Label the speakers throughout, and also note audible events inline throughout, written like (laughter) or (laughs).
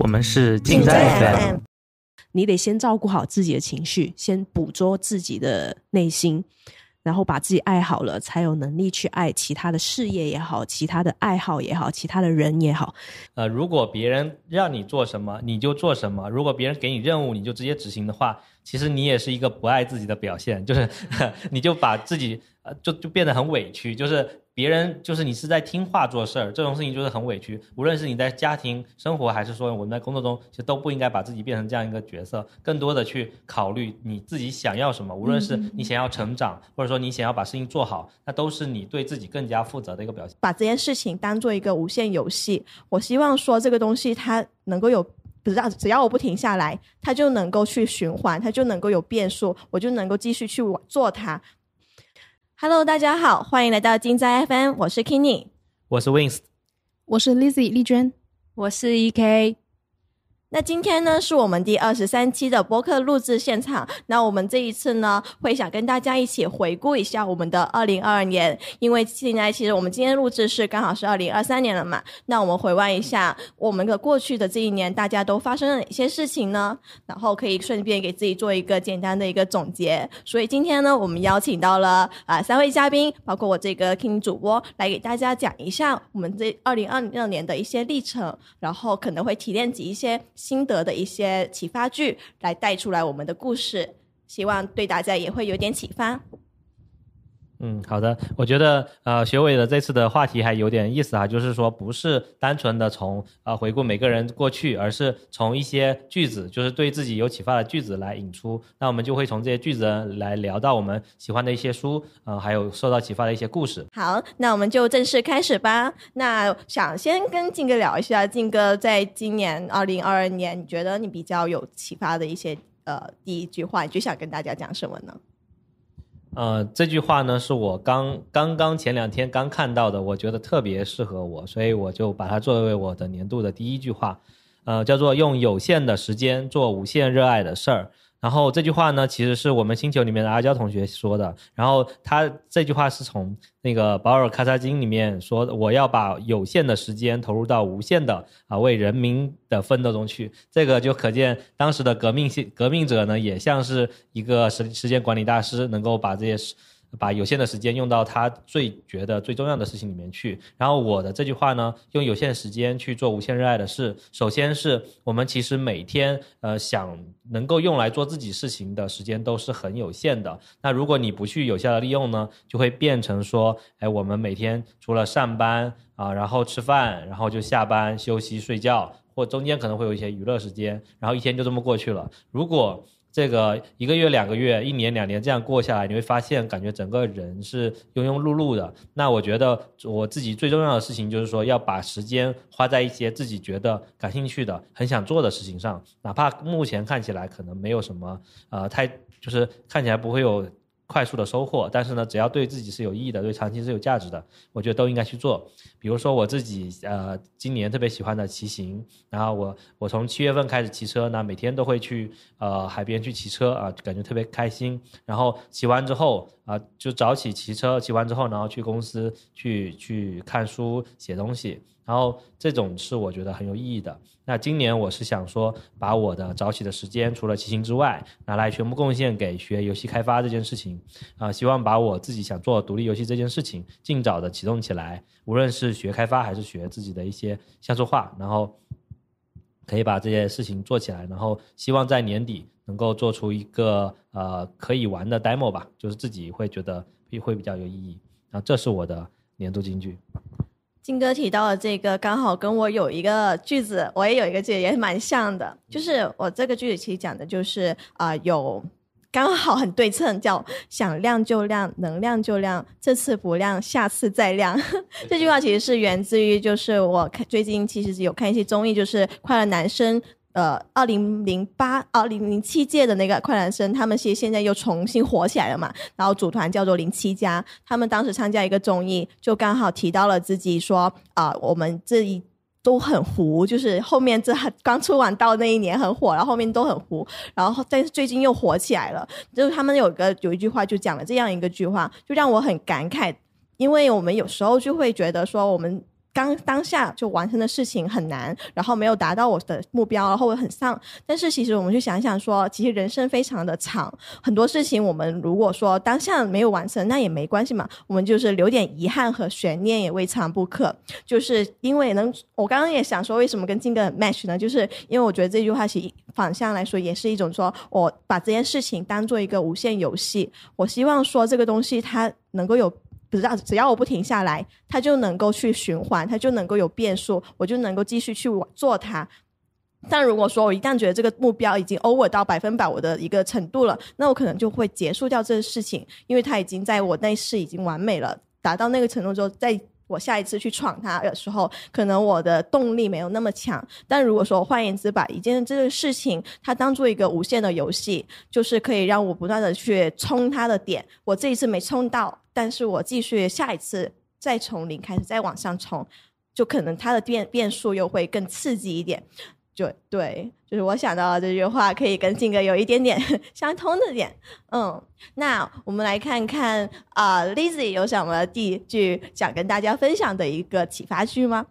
Speaker 1: 我们是静在 FM。
Speaker 2: 你得先照顾好自己的情绪，先捕捉自己的内心，然后把自己爱好了，才有能力去爱其他的事业也好，其他的爱好也好，其他的人也好。
Speaker 1: 呃，如果别人让你做什么，你就做什么；如果别人给你任务，你就直接执行的话，其实你也是一个不爱自己的表现，就是 (laughs) 你就把自己呃就就变得很委屈，就是别人就是你是在听话做事儿，这种事情就是很委屈。无论是你在家庭生活，还是说我们在工作中，其实都不应该把自己变成这样一个角色，更多的去考虑你自己想要什么。无论是你想要成长，或者说你想要把事情做好，那都是你对自己更加负责的一个表现。
Speaker 3: 把这件事情当做一个无限游戏，我希望说这个东西它能够有。不知道，只要我不停下来，它就能够去循环，它就能够有变数，我就能够继续去做它。Hello，大家好，欢迎来到金在 FM，我是 Kenny，
Speaker 1: 我是 Wins，
Speaker 4: 我是 Lizzy 丽娟，
Speaker 2: 我是 EK。
Speaker 3: 那今天呢，是我们第二十三期的播客录制现场。那我们这一次呢，会想跟大家一起回顾一下我们的二零二二年，因为现在其实我们今天录制是刚好是二零二三年了嘛。那我们回望一下我们的过去的这一年，大家都发生了哪些事情呢？然后可以顺便给自己做一个简单的一个总结。所以今天呢，我们邀请到了啊三位嘉宾，包括我这个 King 主播，来给大家讲一下我们这二零二二年的一些历程，然后可能会提炼起一些。心得的一些启发句来带出来我们的故事，希望对大家也会有点启发。
Speaker 1: 嗯，好的，我觉得呃，学伟的这次的话题还有点意思啊，就是说不是单纯的从呃回顾每个人过去，而是从一些句子，就是对自己有启发的句子来引出，那我们就会从这些句子来聊到我们喜欢的一些书，呃，还有受到启发的一些故事。
Speaker 3: 好，那我们就正式开始吧。那想先跟静哥聊一下，静哥在今年二零二二年，你觉得你比较有启发的一些呃第一句话，你就想跟大家讲什么呢？
Speaker 1: 呃，这句话呢是我刚刚刚前两天刚看到的，我觉得特别适合我，所以我就把它作为我的年度的第一句话，呃，叫做用有限的时间做无限热爱的事儿。然后这句话呢，其实是我们星球里面的阿娇同学说的。然后他这句话是从那个《保尔·卡萨金》里面说的：“我要把有限的时间投入到无限的啊为人民的奋斗中去。”这个就可见当时的革命性革命者呢，也像是一个时时间管理大师，能够把这些。把有限的时间用到他最觉得最重要的事情里面去。然后我的这句话呢，用有限时间去做无限热爱的事。首先是我们其实每天呃想能够用来做自己事情的时间都是很有限的。那如果你不去有效的利用呢，就会变成说，哎，我们每天除了上班啊，然后吃饭，然后就下班休息睡觉，或中间可能会有一些娱乐时间，然后一天就这么过去了。如果这个一个月、两个月、一年、两年这样过下来，你会发现，感觉整个人是庸庸碌碌的。那我觉得我自己最重要的事情就是说，要把时间花在一些自己觉得感兴趣的、很想做的事情上，哪怕目前看起来可能没有什么，呃，太就是看起来不会有。快速的收获，但是呢，只要对自己是有意义的，对长期是有价值的，我觉得都应该去做。比如说我自己，呃，今年特别喜欢的骑行，然后我我从七月份开始骑车，那每天都会去呃海边去骑车啊，感觉特别开心。然后骑完之后啊，就早起骑车，骑完之后，然后去公司去去看书写东西。然后这种是我觉得很有意义的。那今年我是想说，把我的早起的时间，除了骑行之外，拿来全部贡献给学游戏开发这件事情。啊，希望把我自己想做独立游戏这件事情，尽早的启动起来。无论是学开发，还是学自己的一些像素化，然后可以把这些事情做起来。然后希望在年底能够做出一个呃可以玩的 demo 吧，就是自己会觉得会比较有意义。然后这是我的年度金句。
Speaker 3: 金哥提到的这个，刚好跟我有一个句子，我也有一个句子，也蛮像的。就是我这个句子其实讲的就是啊，有刚好很对称，叫想亮就亮，能亮就亮，这次不亮，下次再亮。这句话其实是源自于，就是我看最近其实有看一些综艺，就是《快乐男生》。呃，二零零八、二零零七届的那个快男生，他们其实现在又重新火起来了嘛。然后组团叫做零七加，他们当时参加一个综艺，就刚好提到了自己说啊，我们这一都很糊，就是后面这刚出完道那一年很火，然后后面都很糊，然后但是最近又火起来了。就是他们有个有一句话就讲了这样一个句话，就让我很感慨，因为我们有时候就会觉得说我们。刚当下就完成的事情很难，然后没有达到我的目标，然后我很丧。但是其实我们去想想说，其实人生非常的长，很多事情我们如果说当下没有完成，那也没关系嘛，我们就是留点遗憾和悬念也未尝不可。就是因为能，我刚刚也想说，为什么跟金哥 match 呢？就是因为我觉得这句话其实反向来说也是一种说，我把这件事情当做一个无限游戏，我希望说这个东西它能够有。不知道，只要我不停下来，它就能够去循环，它就能够有变数，我就能够继续去做它。但如果说我一旦觉得这个目标已经 over 到百分百我的一个程度了，那我可能就会结束掉这个事情，因为它已经在我内饰已经完美了，达到那个程度之后，再我下一次去闯它的时候，可能我的动力没有那么强。但如果说换言之，把一件这个事情它当做一个无限的游戏，就是可以让我不断的去冲它的点，我这一次没冲到。但是我继续下一次再从零开始再往上冲，就可能它的变变数又会更刺激一点。就对，就是我想到这句话可以跟静哥有一点点 (laughs) 相通的点。嗯，那我们来看看啊，Lizzy 有什么第句想跟大家分享的一个启发句吗？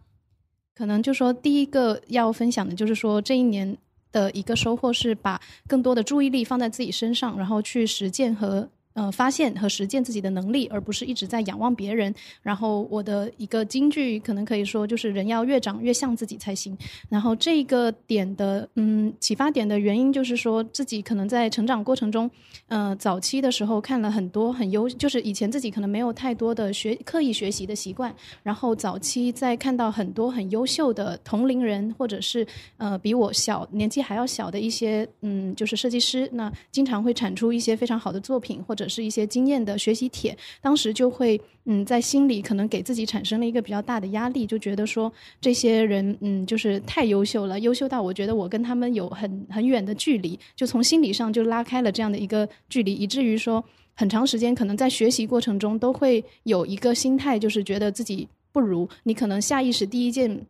Speaker 4: 可能就说第一个要分享的就是说这一年的一个收获是把更多的注意力放在自己身上，然后去实践和。呃，发现和实践自己的能力，而不是一直在仰望别人。然后我的一个金句可能可以说，就是人要越长越像自己才行。然后这个点的嗯启发点的原因，就是说自己可能在成长过程中，呃，早期的时候看了很多很优，就是以前自己可能没有太多的学刻意学习的习惯。然后早期在看到很多很优秀的同龄人，或者是呃比我小年纪还要小的一些嗯就是设计师，那经常会产出一些非常好的作品，或者是一些经验的学习帖，当时就会嗯，在心里可能给自己产生了一个比较大的压力，就觉得说这些人嗯，就是太优秀了，优秀到我觉得我跟他们有很很远的距离，就从心理上就拉开了这样的一个距离，以至于说很长时间可能在学习过程中都会有一个心态，就是觉得自己不如你，可能下意识第一件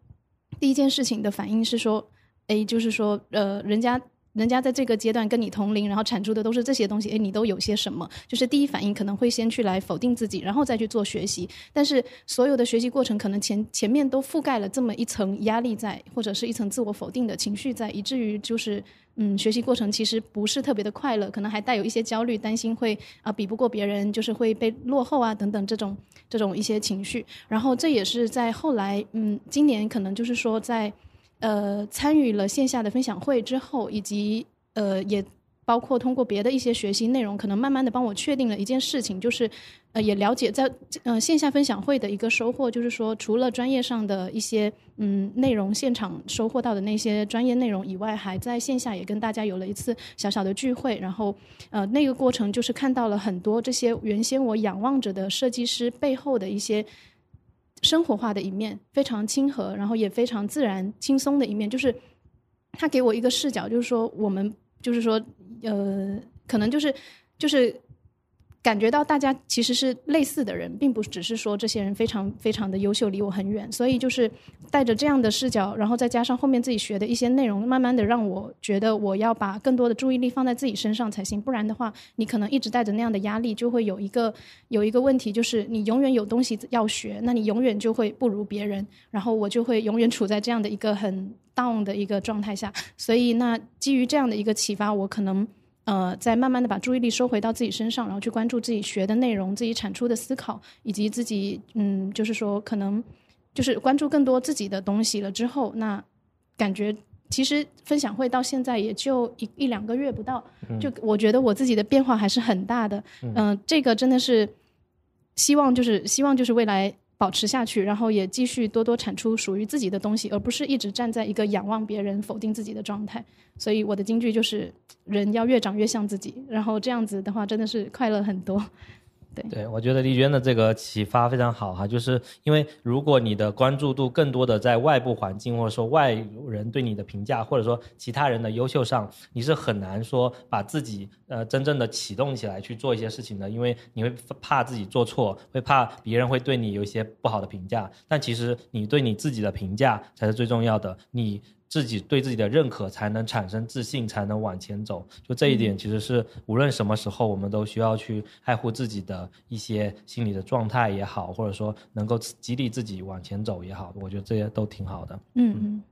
Speaker 4: 第一件事情的反应是说，哎，就是说呃，人家。人家在这个阶段跟你同龄，然后产出的都是这些东西，诶，你都有些什么？就是第一反应可能会先去来否定自己，然后再去做学习。但是所有的学习过程，可能前前面都覆盖了这么一层压力在，或者是一层自我否定的情绪在，以至于就是嗯，学习过程其实不是特别的快乐，可能还带有一些焦虑，担心会啊比不过别人，就是会被落后啊等等这种这种一些情绪。然后这也是在后来嗯，今年可能就是说在。呃，参与了线下的分享会之后，以及呃，也包括通过别的一些学习内容，可能慢慢的帮我确定了一件事情，就是呃，也了解在呃线下分享会的一个收获，就是说除了专业上的一些嗯内容，现场收获到的那些专业内容以外，还在线下也跟大家有了一次小小的聚会，然后呃那个过程就是看到了很多这些原先我仰望着的设计师背后的一些。生活化的一面，非常亲和，然后也非常自然、轻松的一面，就是他给我一个视角，就是说我们，就是说，呃，可能就是就是。感觉到大家其实是类似的人，并不只是说这些人非常非常的优秀，离我很远。所以就是带着这样的视角，然后再加上后面自己学的一些内容，慢慢的让我觉得我要把更多的注意力放在自己身上才行。不然的话，你可能一直带着那样的压力，就会有一个有一个问题，就是你永远有东西要学，那你永远就会不如别人。然后我就会永远处在这样的一个很 down 的一个状态下。所以那基于这样的一个启发，我可能。呃，在慢慢的把注意力收回到自己身上，然后去关注自己学的内容、自己产出的思考，以及自己嗯，就是说可能就是关注更多自己的东西了之后，那感觉其实分享会到现在也就一一两个月不到，就我觉得我自己的变化还是很大的。嗯，这个真的是希望就是希望就是未来。保持下去，然后也继续多多产出属于自己的东西，而不是一直站在一个仰望别人、否定自己的状态。所以我的金句就是：人要越长越像自己，然后这样子的话，真的是快乐很多。
Speaker 1: 对，我觉得丽娟的这个启发非常好哈，就是因为如果你的关注度更多的在外部环境，或者说外人对你的评价，或者说其他人的优秀上，你是很难说把自己呃真正的启动起来去做一些事情的，因为你会怕自己做错，会怕别人会对你有一些不好的评价。但其实你对你自己的评价才是最重要的，你。自己对自己的认可，才能产生自信，才能往前走。就这一点，其实是无论什么时候，我们都需要去爱护自己的一些心理的状态也好，或者说能够激励自己往前走也好，我觉得这些都挺好的。
Speaker 4: 嗯嗯。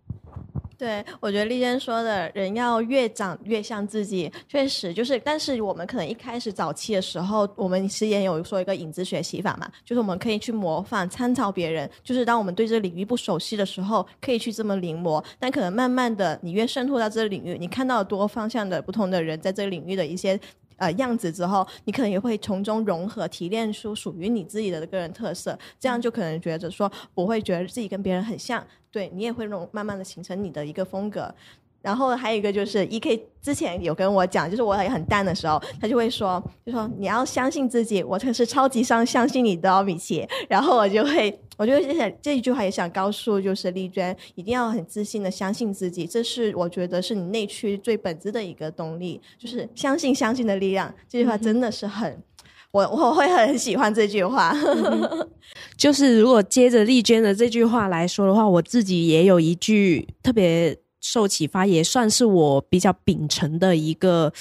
Speaker 3: 对，我觉得丽娟说的人要越长越像自己，确实就是。但是我们可能一开始早期的时候，我们实验有说一个影子学习法嘛，就是我们可以去模仿、参照别人。就是当我们对这个领域不熟悉的时候，可以去这么临摹。但可能慢慢的，你越渗透到这个领域，你看到多方向的不同的人在这个领域的一些。呃，样子之后，你可能也会从中融合、提炼出属于你自己的个人特色，这样就可能觉得说不会觉得自己跟别人很像，对你也会融慢慢的形成你的一个风格。然后还有一个就是，E K 之前有跟我讲，就是我也很淡的时候，他就会说，就说你要相信自己，我可是超级相相信你的米奇。然后我就会，我就想这一句话也想告诉就是丽娟，一定要很自信的相信自己，这是我觉得是你内驱最本质的一个动力，就是相信相信的力量。这句话真的是很，我我会很喜欢这句话。
Speaker 2: 就是如果接着丽娟的这句话来说的话，我自己也有一句特别。受启发也算是我比较秉承的一个，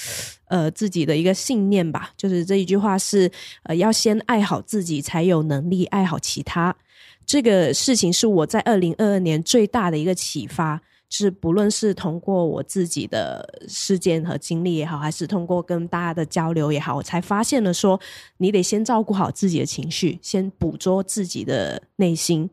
Speaker 2: 呃，自己的一个信念吧。就是这一句话是，呃，要先爱好自己，才有能力爱好其他。这个事情是我在二零二二年最大的一个启发，就是不论是通过我自己的事件和经历也好，还是通过跟大家的交流也好，我才发现了说，你得先照顾好自己的情绪，先捕捉自己的内心。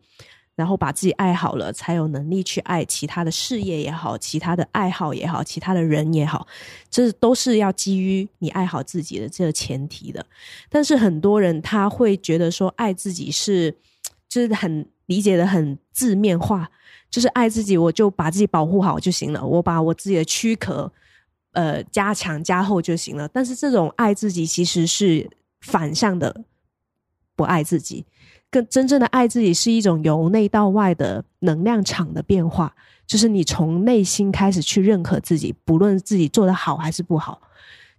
Speaker 2: 然后把自己爱好了，才有能力去爱其他的事业也好，其他的爱好也好，其他的人也好，这都是要基于你爱好自己的这个前提的。但是很多人他会觉得说，爱自己是就是很理解的很字面化，就是爱自己，我就把自己保护好就行了，我把我自己的躯壳呃加强加厚就行了。但是这种爱自己其实是反向的，不爱自己。更真正的爱自己是一种由内到外的能量场的变化，就是你从内心开始去认可自己，不论自己做的好还是不好。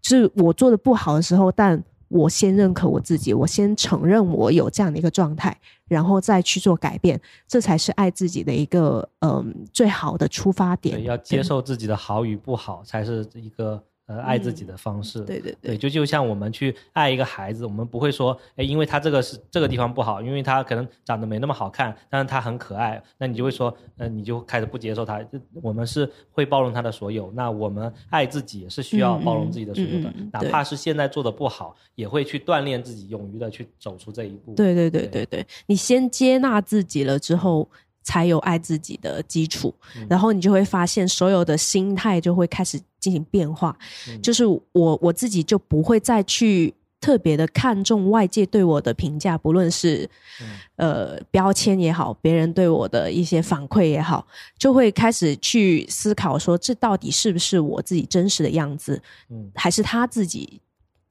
Speaker 2: 就是我做的不好的时候，但我先认可我自己，我先承认我有这样的一个状态，然后再去做改变，这才是爱自己的一个嗯最好的出发点。
Speaker 1: 要接受自己的好与不好，才是一个。呃，爱自己的方式，
Speaker 2: 对对
Speaker 1: 对，就就像我们去爱一个孩子，我们不会说，哎，因为他这个是这个地方不好，因为他可能长得没那么好看，但是他很可爱，那你就会说，呃，你就开始不接受他。我们是会包容他的所有，那我们爱自己也是需要包容自己的所有的，哪怕是现在做的不好，也会去锻炼自己，勇于的去走出这一步。
Speaker 2: 对对对对对，你先接纳自己了之后。才有爱自己的基础，然后你就会发现所有的心态就会开始进行变化。就是我我自己就不会再去特别的看重外界对我的评价，不论是呃标签也好，别人对我的一些反馈也好，就会开始去思考说，这到底是不是我自己真实的样子，还是他自己。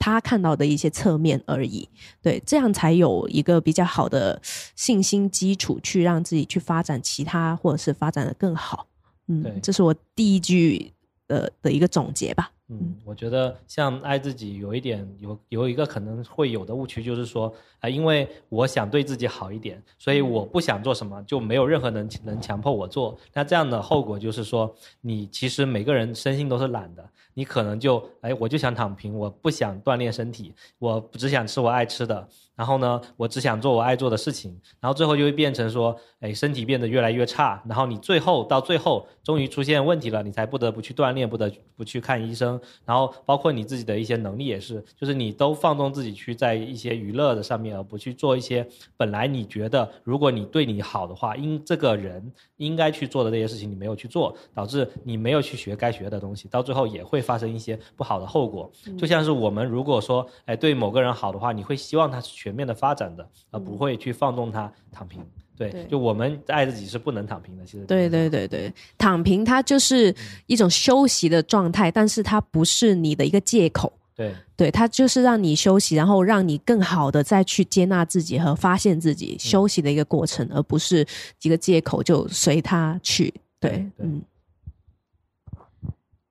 Speaker 2: 他看到的一些侧面而已，对，这样才有一个比较好的信心基础，去让自己去发展其他，或者是发展的更好。嗯，这是我第一句的的一个总结吧。
Speaker 1: 嗯，我觉得像爱自己有一点有有一个可能会有的误区，就是说啊，因为我想对自己好一点，所以我不想做什么，就没有任何人能强迫我做。那这样的后果就是说，你其实每个人身心都是懒的。你可能就哎，我就想躺平，我不想锻炼身体，我只想吃我爱吃的。然后呢，我只想做我爱做的事情，然后最后就会变成说，哎，身体变得越来越差。然后你最后到最后，终于出现问题了，你才不得不去锻炼，不得不去看医生。然后包括你自己的一些能力也是，就是你都放纵自己去在一些娱乐的上面，而不去做一些本来你觉得如果你对你好的话，应这个人应该去做的这些事情，你没有去做，导致你没有去学该学的东西，到最后也会发生一些不好的后果。就像是我们如果说，哎，对某个人好的话，你会希望他全面的发展的，而不会去放纵他躺平。对，就我们爱自己是不能躺平的。其实，
Speaker 2: 对对对对，躺平它就是一种休息的状态，但是它不是你的一个借口。
Speaker 1: 对，
Speaker 2: 对，它就是让你休息，然后让你更好的再去接纳自己和发现自己休息的一个过程，而不是一个借口就随他去。对，嗯，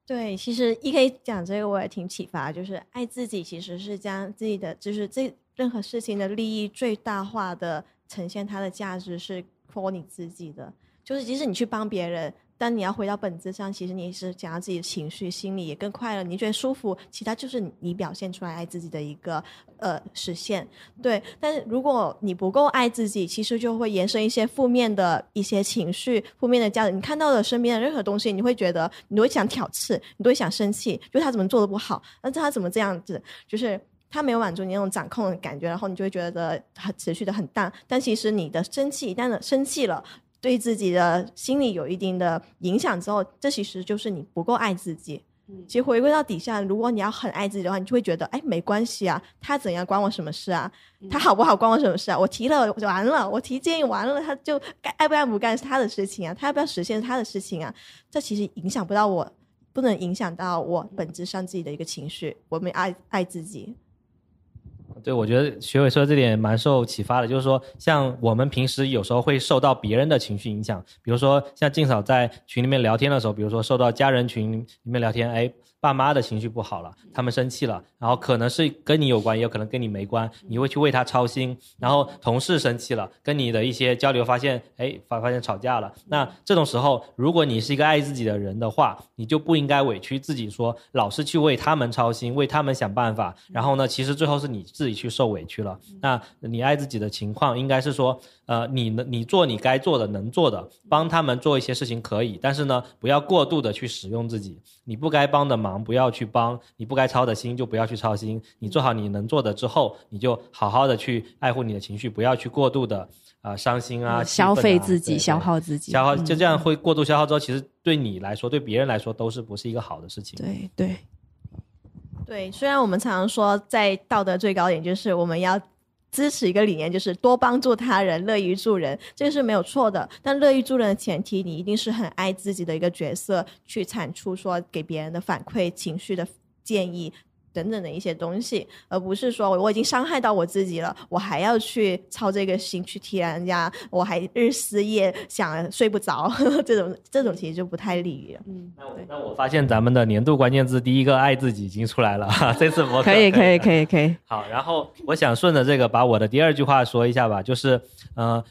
Speaker 3: 对，其实一可以讲这个，我也挺启发，就是爱自己其实是将自己的，就是这任何事情的利益最大化的。呈现它的价值是 for 你自己的，就是即使你去帮别人。但你要回到本质上，其实你是讲到自己的情绪，心里也更快乐，你觉得舒服，其他就是你表现出来爱自己的一个呃实现。对，但是如果你不够爱自己，其实就会延伸一些负面的一些情绪、负面的价值。你看到的身边的任何东西，你会觉得你都会想挑刺，你都会想生气，就他怎么做的不好，那他怎么这样子，就是。他没有满足你那种掌控的感觉，然后你就会觉得很持续的很淡。但其实你的生气一旦的生气了，对自己的心理有一定的影响之后，这其实就是你不够爱自己。其实回归到底下，如果你要很爱自己的话，你就会觉得，哎，没关系啊，他怎样关我什么事啊？他好不好关我什么事啊？我提了完了，我提建议完了，他就该爱不爱不干是他的事情啊，他要不要实现是他的事情啊。这其实影响不到我，不能影响到我本质上自己的一个情绪。我没爱爱自己。
Speaker 1: 对，我觉得学伟说的这点蛮受启发的，就是说，像我们平时有时候会受到别人的情绪影响，比如说像静嫂在群里面聊天的时候，比如说受到家人群里面聊天，哎。爸妈的情绪不好了，他们生气了，然后可能是跟你有关，也有可能跟你没关，你会去为他操心。然后同事生气了，跟你的一些交流发现，哎，发发现吵架了。那这种时候，如果你是一个爱自己的人的话，你就不应该委屈自己，说老是去为他们操心，为他们想办法。然后呢，其实最后是你自己去受委屈了。那你爱自己的情况，应该是说。呃，你能你做你该做的能做的，帮他们做一些事情可以，但是呢，不要过度的去使用自己。你不该帮的忙不要去帮，你不该操的心就不要去操心。你做好你能做的之后，你就好好的去爱护你的情绪，不要去过度的啊伤心啊，
Speaker 2: 消费自己，消耗自己，
Speaker 1: 消耗就这样会过度消耗之后，其实对你来说，对别人来说都是不是一个好的事情。
Speaker 2: 对对
Speaker 3: 对，虽然我们常常说在道德最高点就是我们要。支持一个理念，就是多帮助他人，乐于助人，这个是没有错的。但乐于助人的前提，你一定是很爱自己的一个角色，去产出说给别人的反馈、情绪的建议。等等的一些东西，而不是说我已经伤害到我自己了，我还要去操这个心去替人家，我还日思夜想睡不着，(laughs) 这种这种其实就不太利于。
Speaker 1: 嗯，那我那我发现咱们的年度关键字第一个爱自己已经出来了，(laughs) 这次我
Speaker 2: 可以可以可以可以。
Speaker 1: 好，然后我想顺着这个把我的第二句话说一下吧，就是呃。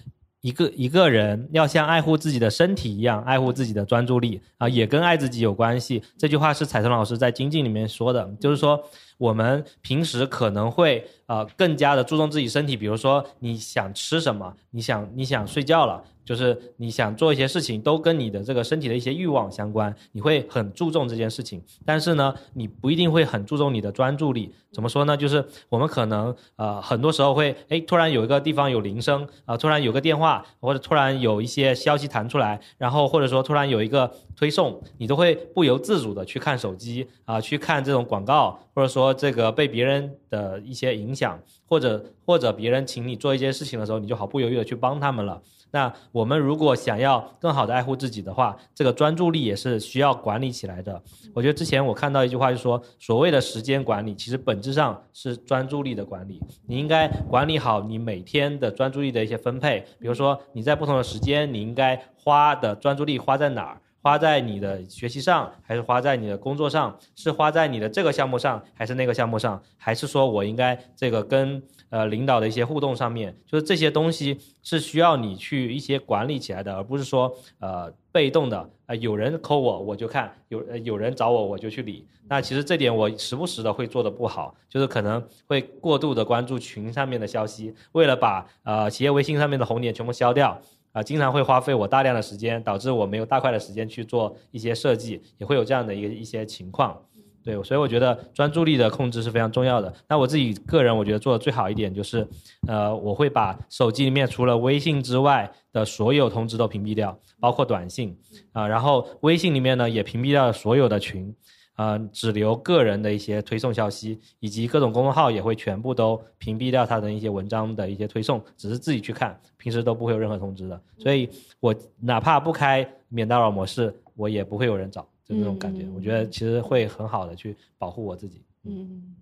Speaker 1: 一个一个人要像爱护自己的身体一样爱护自己的专注力啊，也跟爱自己有关系。这句话是彩藤老师在精进里面说的，就是说我们平时可能会呃更加的注重自己身体，比如说你想吃什么，你想你想睡觉了。就是你想做一些事情，都跟你的这个身体的一些欲望相关，你会很注重这件事情。但是呢，你不一定会很注重你的专注力。怎么说呢？就是我们可能呃很多时候会哎突然有一个地方有铃声啊，突然有个电话，或者突然有一些消息弹出来，然后或者说突然有一个推送，你都会不由自主的去看手机啊，去看这种广告，或者说这个被别人的一些影响，或者或者别人请你做一些事情的时候，你就毫不犹豫的去帮他们了。那我们如果想要更好的爱护自己的话，这个专注力也是需要管理起来的。我觉得之前我看到一句话，就说所谓的时间管理，其实本质上是专注力的管理。你应该管理好你每天的专注力的一些分配，比如说你在不同的时间，你应该花的专注力花在哪儿？花在你的学习上，还是花在你的工作上？是花在你的这个项目上，还是那个项目上？还是说我应该这个跟呃领导的一些互动上面？就是这些东西是需要你去一些管理起来的，而不是说呃被动的啊有人扣我我就看，有呃有人找我我就去理。那其实这点我时不时的会做的不好，就是可能会过度的关注群上面的消息，为了把呃企业微信上面的红点全部消掉。啊，经常会花费我大量的时间，导致我没有大块的时间去做一些设计，也会有这样的一一些情况。对，所以我觉得专注力的控制是非常重要的。那我自己个人，我觉得做的最好一点就是，呃，我会把手机里面除了微信之外的所有通知都屏蔽掉，包括短信啊，然后微信里面呢也屏蔽掉所有的群。呃，只留个人的一些推送消息，以及各种公众号也会全部都屏蔽掉他的一些文章的一些推送，只是自己去看，平时都不会有任何通知的。所以我哪怕不开免打扰模式，我也不会有人找，就那种感觉。我觉得其实会很好的去保护我自己。嗯。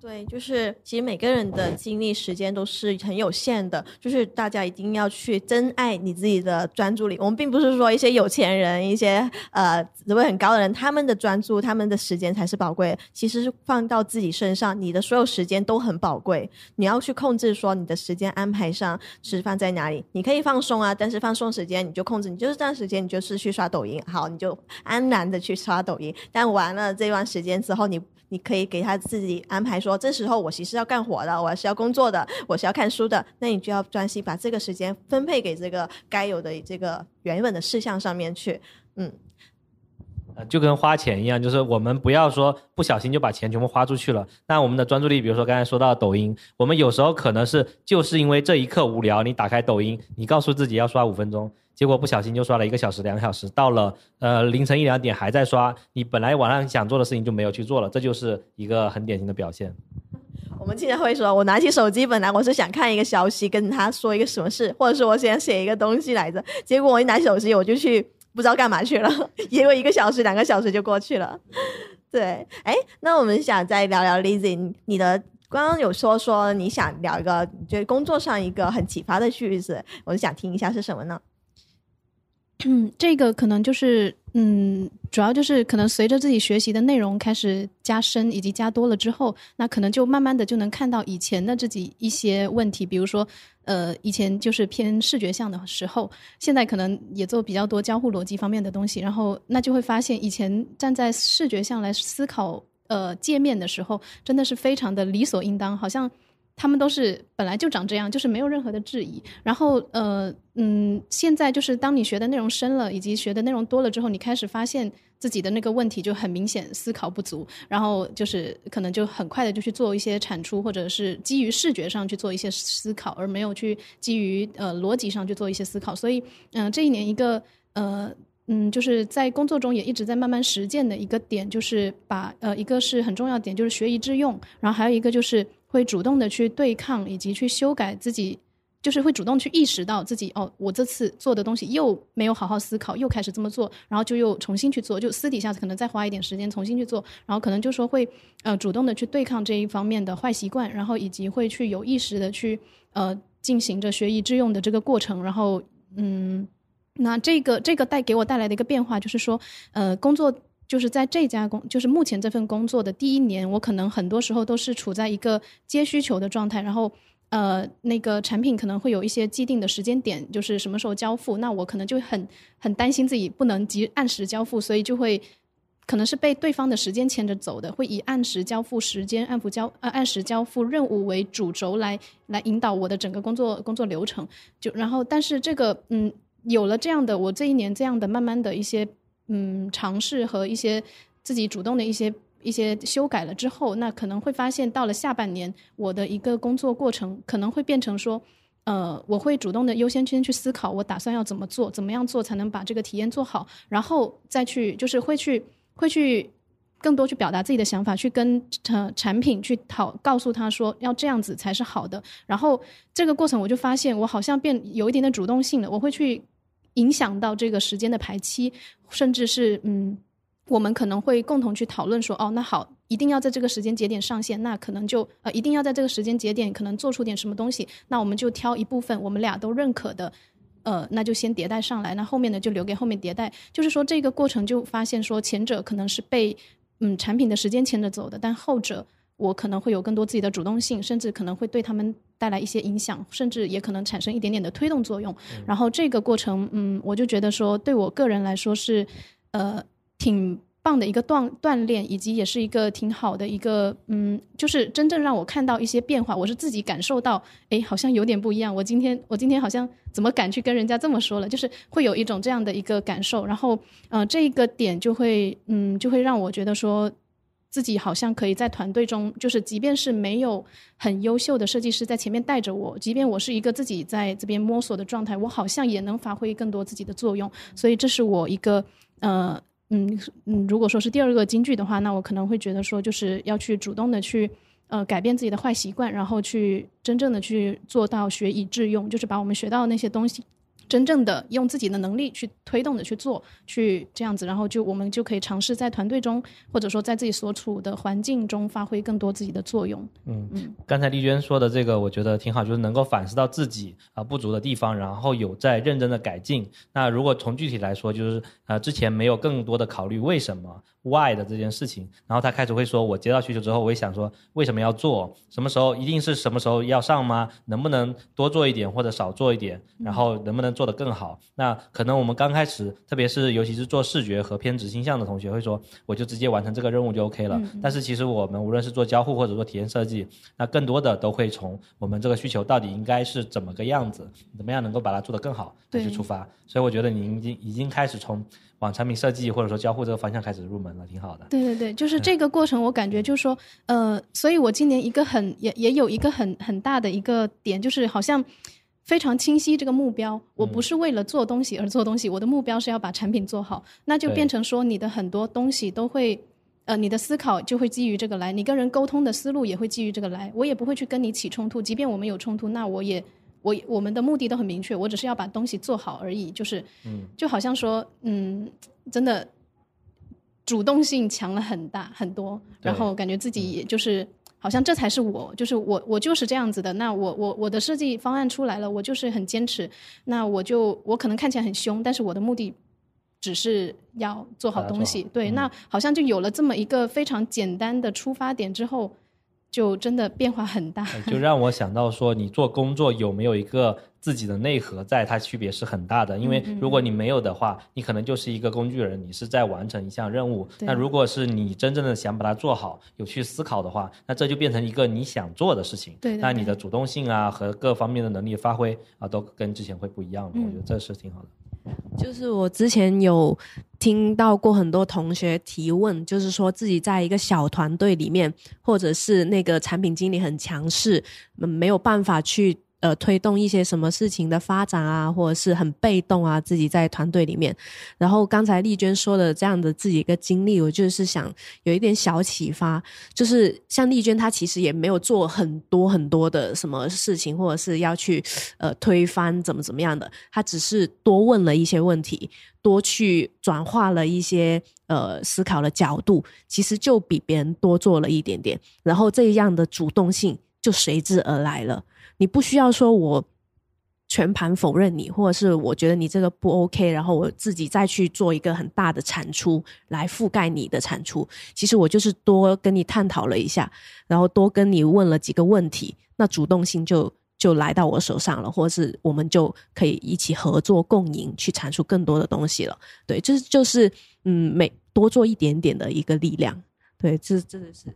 Speaker 3: 对，就是其实每个人的精力时间都是很有限的，就是大家一定要去珍爱你自己的专注力。我们并不是说一些有钱人、一些呃职位很高的人，他们的专注、他们的时间才是宝贵。其实是放到自己身上，你的所有时间都很宝贵。你要去控制说你的时间安排上是放在哪里。你可以放松啊，但是放松时间你就控制，你就是这段时间你就是去刷抖音，好，你就安然的去刷抖音。但完了这段时间之后，你。你可以给他自己安排说，这时候我其实要干活的，我是要工作的，我是要看书的，那你就要专心把这个时间分配给这个该有的这个原本的事项上面去，嗯。
Speaker 1: 就跟花钱一样，就是我们不要说不小心就把钱全部花出去了。那我们的专注力，比如说刚才说到抖音，我们有时候可能是就是因为这一刻无聊，你打开抖音，你告诉自己要刷五分钟，结果不小心就刷了一个小时、两个小时，到了呃凌晨一两点还在刷，你本来晚上想做的事情就没有去做了，这就是一个很典型的表现。(laughs)
Speaker 3: 我们经常会说，我拿起手机，本来我是想看一个消息，跟他说一个什么事，或者是我想写一个东西来着，结果我一拿手机，(laughs) 我就去。不知道干嘛去了，因为一个小时、两个小时就过去了。对，哎，那我们想再聊聊 Lizzy，你的刚刚有说说你想聊一个，就工作上一个很启发的句子，我就想听一下是什么呢？
Speaker 4: 嗯，这个可能就是，嗯，主要就是可能随着自己学习的内容开始加深以及加多了之后，那可能就慢慢的就能看到以前的自己一些问题，比如说，呃，以前就是偏视觉向的时候，现在可能也做比较多交互逻辑方面的东西，然后那就会发现以前站在视觉向来思考呃界面的时候，真的是非常的理所应当，好像。他们都是本来就长这样，就是没有任何的质疑。然后，呃，嗯，现在就是当你学的内容深了，以及学的内容多了之后，你开始发现自己的那个问题就很明显，思考不足。然后就是可能就很快的就去做一些产出，或者是基于视觉上去做一些思考，而没有去基于呃逻辑上去做一些思考。所以，嗯，这一年一个呃嗯，就是在工作中也一直在慢慢实践的一个点，就是把呃一个是很重要点，就是学以致用。然后还有一个就是。会主动的去对抗以及去修改自己，就是会主动去意识到自己哦，我这次做的东西又没有好好思考，又开始这么做，然后就又重新去做，就私底下可能再花一点时间重新去做，然后可能就说会呃主动的去对抗这一方面的坏习惯，然后以及会去有意识的去呃进行着学以致用的这个过程，然后嗯，那这个这个带给我带来的一个变化就是说呃工作。就是在这家工，就是目前这份工作的第一年，我可能很多时候都是处在一个接需求的状态，然后，呃，那个产品可能会有一些既定的时间点，就是什么时候交付，那我可能就很很担心自己不能及按时交付，所以就会可能是被对方的时间牵着走的，会以按时交付时间、按付交呃按时交付任务为主轴来来引导我的整个工作工作流程。就然后，但是这个嗯，有了这样的我这一年这样的慢慢的一些。嗯，尝试和一些自己主动的一些一些修改了之后，那可能会发现到了下半年，我的一个工作过程可能会变成说，呃，我会主动的优先先去思考，我打算要怎么做，怎么样做才能把这个体验做好，然后再去就是会去会去更多去表达自己的想法，去跟产产品去讨告诉他说要这样子才是好的，然后这个过程我就发现我好像变有一点点主动性了，我会去。影响到这个时间的排期，甚至是嗯，我们可能会共同去讨论说，哦，那好，一定要在这个时间节点上线，那可能就呃，一定要在这个时间节点可能做出点什么东西，那我们就挑一部分我们俩都认可的，呃，那就先迭代上来，那后面的就留给后面迭代。就是说这个过程就发现说，前者可能是被嗯产品的时间牵着走的，但后者。我可能会有更多自己的主动性，甚至可能会对他们带来一些影响，甚至也可能产生一点点的推动作用。然后这个过程，嗯，我就觉得说，对我个人来说是，呃，挺棒的一个锻锻炼，以及也是一个挺好的一个，嗯，就是真正让我看到一些变化。我是自己感受到，哎，好像有点不一样。我今天，我今天好像怎么敢去跟人家这么说了？就是会有一种这样的一个感受。然后，呃，这一个点就会，嗯，就会让我觉得说。自己好像可以在团队中，就是即便是没有很优秀的设计师在前面带着我，即便我是一个自己在这边摸索的状态，我好像也能发挥更多自己的作用。所以这是我一个呃嗯嗯，如果说是第二个金句的话，那我可能会觉得说，就是要去主动的去呃改变自己的坏习惯，然后去真正的去做到学以致用，就是把我们学到的那些东西真正的用自己的能力去推动的去做，去这样子，然后就我们就可以尝试在团队中，或者说在自己所处的环境中发挥更多自己的作用。
Speaker 1: 嗯嗯，刚才丽娟说的这个，我觉得挺好，就是能够反思到自己啊不足的地方，然后有在认真的改进。那如果从具体来说，就是呃之前没有更多的考虑为什么 why 的这件事情，然后他开始会说，我接到需求之后，我也想说为什么要做，什么时候一定是什么时候要上吗？能不能多做一点或者少做一点？然后能不能做得更好？那可能我们刚开始，特别是尤其是做视觉和偏执倾向的同学会说，我就直接完成这个任务就 OK 了。但是其实我们无论是做交互或者做体验设计，那更多的都会从我们这个需求到底应该是怎么个样子，怎么样能够把它做得更好去出发。所以我觉得你已经已经开始从往产品设计或者说交互这个方向开始入门了，挺好的。
Speaker 4: 对对对，就是这个过程，我感觉就是说，呃，所以我今年一个很也也有一个很很大的一个点，就是好像。非常清晰这个目标，我不是为了做东西而做东西，我的目标是要把产品做好，那就变成说你的很多东西都会，呃，你的思考就会基于这个来，你跟人沟通的思路也会基于这个来，我也不会去跟你起冲突，即便我们有冲突，那我也我我们的目的都很明确，我只是要把东西做好而已，就是，就好像说，嗯，真的主动性强了很大很多，然后感觉自己也就是。好像这才是我，就是我，我就是这样子的。那我，我，我的设计方案出来了，我就是很坚持。那我就，我可能看起来很凶，但是我的目的只是要做好东西。对，那好像就有了这么一个非常简单的出发点之后。就真的变化很大，
Speaker 1: 就让我想到说，你做工作有没有一个自己的内核，在它区别是很大的。因为如果你没有的话，你可能就是一个工具人，你是在完成一项任务。那如果是你真正的想把它做好，有去思考的话，那这就变成一个你想做的事情。
Speaker 4: 对，
Speaker 1: 那你的主动性啊和各方面的能力发挥啊，都跟之前会不一样的。我觉得这是挺好的。
Speaker 2: 就是我之前有听到过很多同学提问，就是说自己在一个小团队里面，或者是那个产品经理很强势，没有办法去。呃，推动一些什么事情的发展啊，或者是很被动啊，自己在团队里面。然后刚才丽娟说的这样的自己一个经历，我就是想有一点小启发，就是像丽娟她其实也没有做很多很多的什么事情，或者是要去呃推翻怎么怎么样的，她只是多问了一些问题，多去转化了一些呃思考的角度，其实就比别人多做了一点点，然后这样的主动性就随之而来了。你不需要说我全盘否认你，或者是我觉得你这个不 OK，然后我自己再去做一个很大的产出来覆盖你的产出。其实我就是多跟你探讨了一下，然后多跟你问了几个问题，那主动性就就来到我手上了，或者是我们就可以一起合作共赢，去产出更多的东西了。对，就是就是嗯，每多做一点点的一个力量。对，这真的是。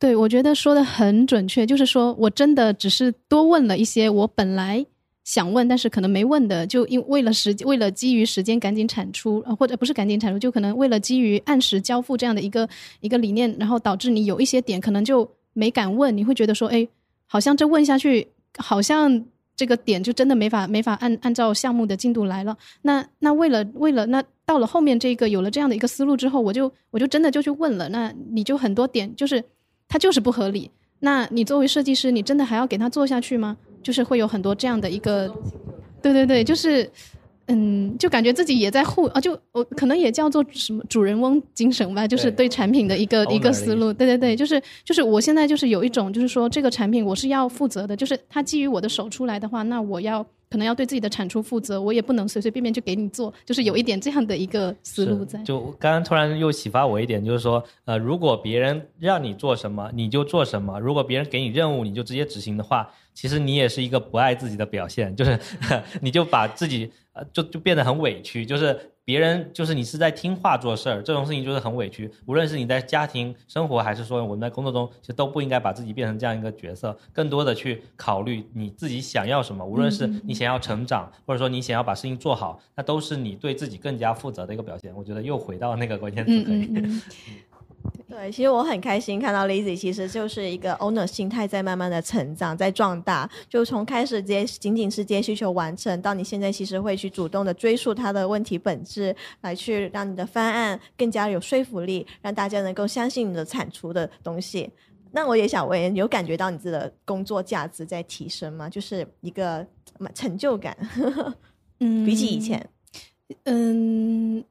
Speaker 4: 对，我觉得说的很准确，就是说我真的只是多问了一些我本来想问，但是可能没问的，就因为了时为了基于时间赶紧产出，或者不是赶紧产出，就可能为了基于按时交付这样的一个一个理念，然后导致你有一些点可能就没敢问，你会觉得说，哎，好像这问下去，好像这个点就真的没法没法按按照项目的进度来了。那那为了为了那到了后面这个有了这样的一个思路之后，我就我就真的就去问了，那你就很多点就是。它就是不合理，那你作为设计师，你真的还要给他做下去吗？就是会有很多这样的一个，对对对，就是，嗯，就感觉自己也在护啊，就我可能也叫做什么主人翁精神吧，就是对产品的一个一个思路，对对对，就是就是我现在就是有一种就是说这个产品我是要负责的，就是它基于我的手出来的话，那我要。可能要对自己的产出负责，我也不能随随便便就给你做，就是有一点这样的一个思路在。
Speaker 1: 就刚刚突然又启发我一点，就是说，呃，如果别人让你做什么，你就做什么；如果别人给你任务，你就直接执行的话，其实你也是一个不爱自己的表现，就是 (laughs) 你就把自己呃就就变得很委屈，就是。别人就是你是在听话做事儿，这种事情就是很委屈。无论是你在家庭生活，还是说我们在工作中，其实都不应该把自己变成这样一个角色，更多的去考虑你自己想要什么。无论是你想要成长，或者说你想要把事情做好，那都是你对自己更加负责的一个表现。我觉得又回到那个关键词可以。(laughs)
Speaker 3: 对，其实我很开心看到 Lazy，其实就是一个 owner 心态在慢慢的成长，在壮大。就从开始接仅仅是接需求完成，到你现在其实会去主动的追溯它的问题本质，来去让你的方案更加有说服力，让大家能够相信你的产出的东西。那我也想问，有感觉到你自己的工作价值在提升吗？就是一个成就感。(laughs)
Speaker 4: 嗯，
Speaker 3: 比起以前，
Speaker 4: 嗯，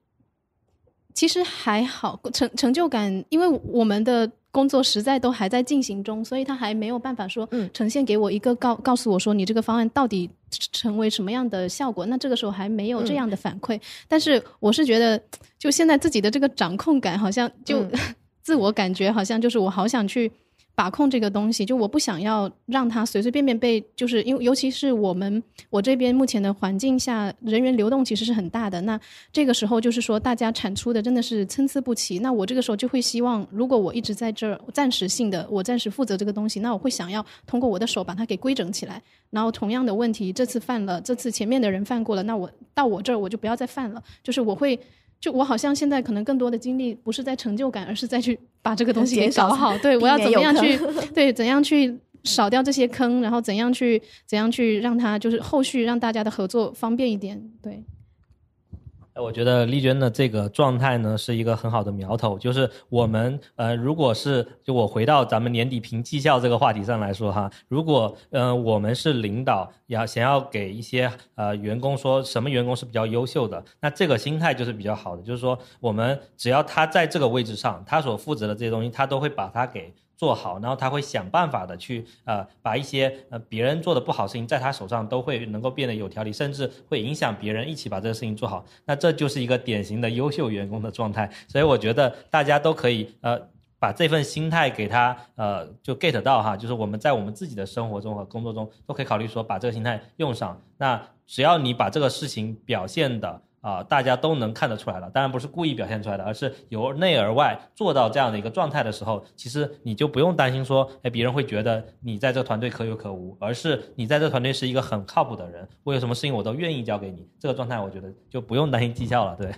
Speaker 4: 其实还好，成成就感，因为我们的工作实在都还在进行中，所以他还没有办法说
Speaker 3: 嗯
Speaker 4: 呈现给我一个告告诉我说你这个方案到底成为什么样的效果。那这个时候还没有这样的反馈，但是我是觉得，就现在自己的这个掌控感，好像就、
Speaker 3: 嗯 (laughs)
Speaker 4: 自我感觉好像就是我好想去。把控这个东西，就我不想要让它随随便便被，就是因为尤其是我们我这边目前的环境下，人员流动其实是很大的。那这个时候就是说，大家产出的真的是参差不齐。那我这个时候就会希望，如果我一直在这儿暂时性的，我暂时负责这个东西，那我会想要通过我的手把它给规整起来。然后同样的问题，这次犯了，这次前面的人犯过了，那我到我这儿我就不要再犯了。就是我会。就我好像现在可能更多的精力不是在成就感，而是在去把这个东西给搞好。(laughs) 对我要怎么样去 (laughs) 对怎样去少掉这些坑，然后怎样去怎样去让它就是后续让大家的合作方便一点。对，
Speaker 1: 呃我觉得丽娟的这个状态呢是一个很好的苗头，就是我们呃，如果是就我回到咱们年底评绩效这个话题上来说哈，如果呃我们是领导，要想要给一些呃员工说什么员工是比较优秀的，那这个心态就是比较好的，就是说我们只要他在这个位置上，他所负责的这些东西，他都会把它给。做好，然后他会想办法的去呃把一些呃别人做的不好事情在他手上都会能够变得有条理，甚至会影响别人一起把这个事情做好。那这就是一个典型的优秀员工的状态。所以我觉得大家都可以呃把这份心态给他呃就 get 到哈，就是我们在我们自己的生活中和工作中都可以考虑说把这个心态用上。那只要你把这个事情表现的。啊、大家都能看得出来了，当然不是故意表现出来的，而是由内而外做到这样的一个状态的时候，其实你就不用担心说，哎，别人会觉得你在这团队可有可无，而是你在这团队是一个很靠谱的人，我有什么事情我都愿意交给你，这个状态我觉得就不用担心绩效了，对，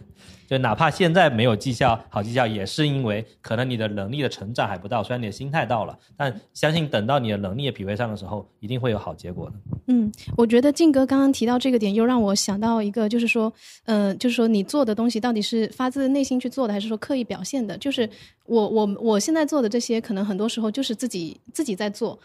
Speaker 1: 就哪怕现在没有绩效好绩效，也是因为可能你的能力的成长还不到，虽然你的心态到了，但相信等到你的能力也匹配上的时候，一定会有好结果的。
Speaker 4: 嗯，我觉得静哥刚刚提到这个点，又让我想到一个，就是说，呃，就是说你做的东西到底是发自内心去做的，还是说刻意表现的？就是我我我现在做的这些，可能很多时候就是自己自己在做。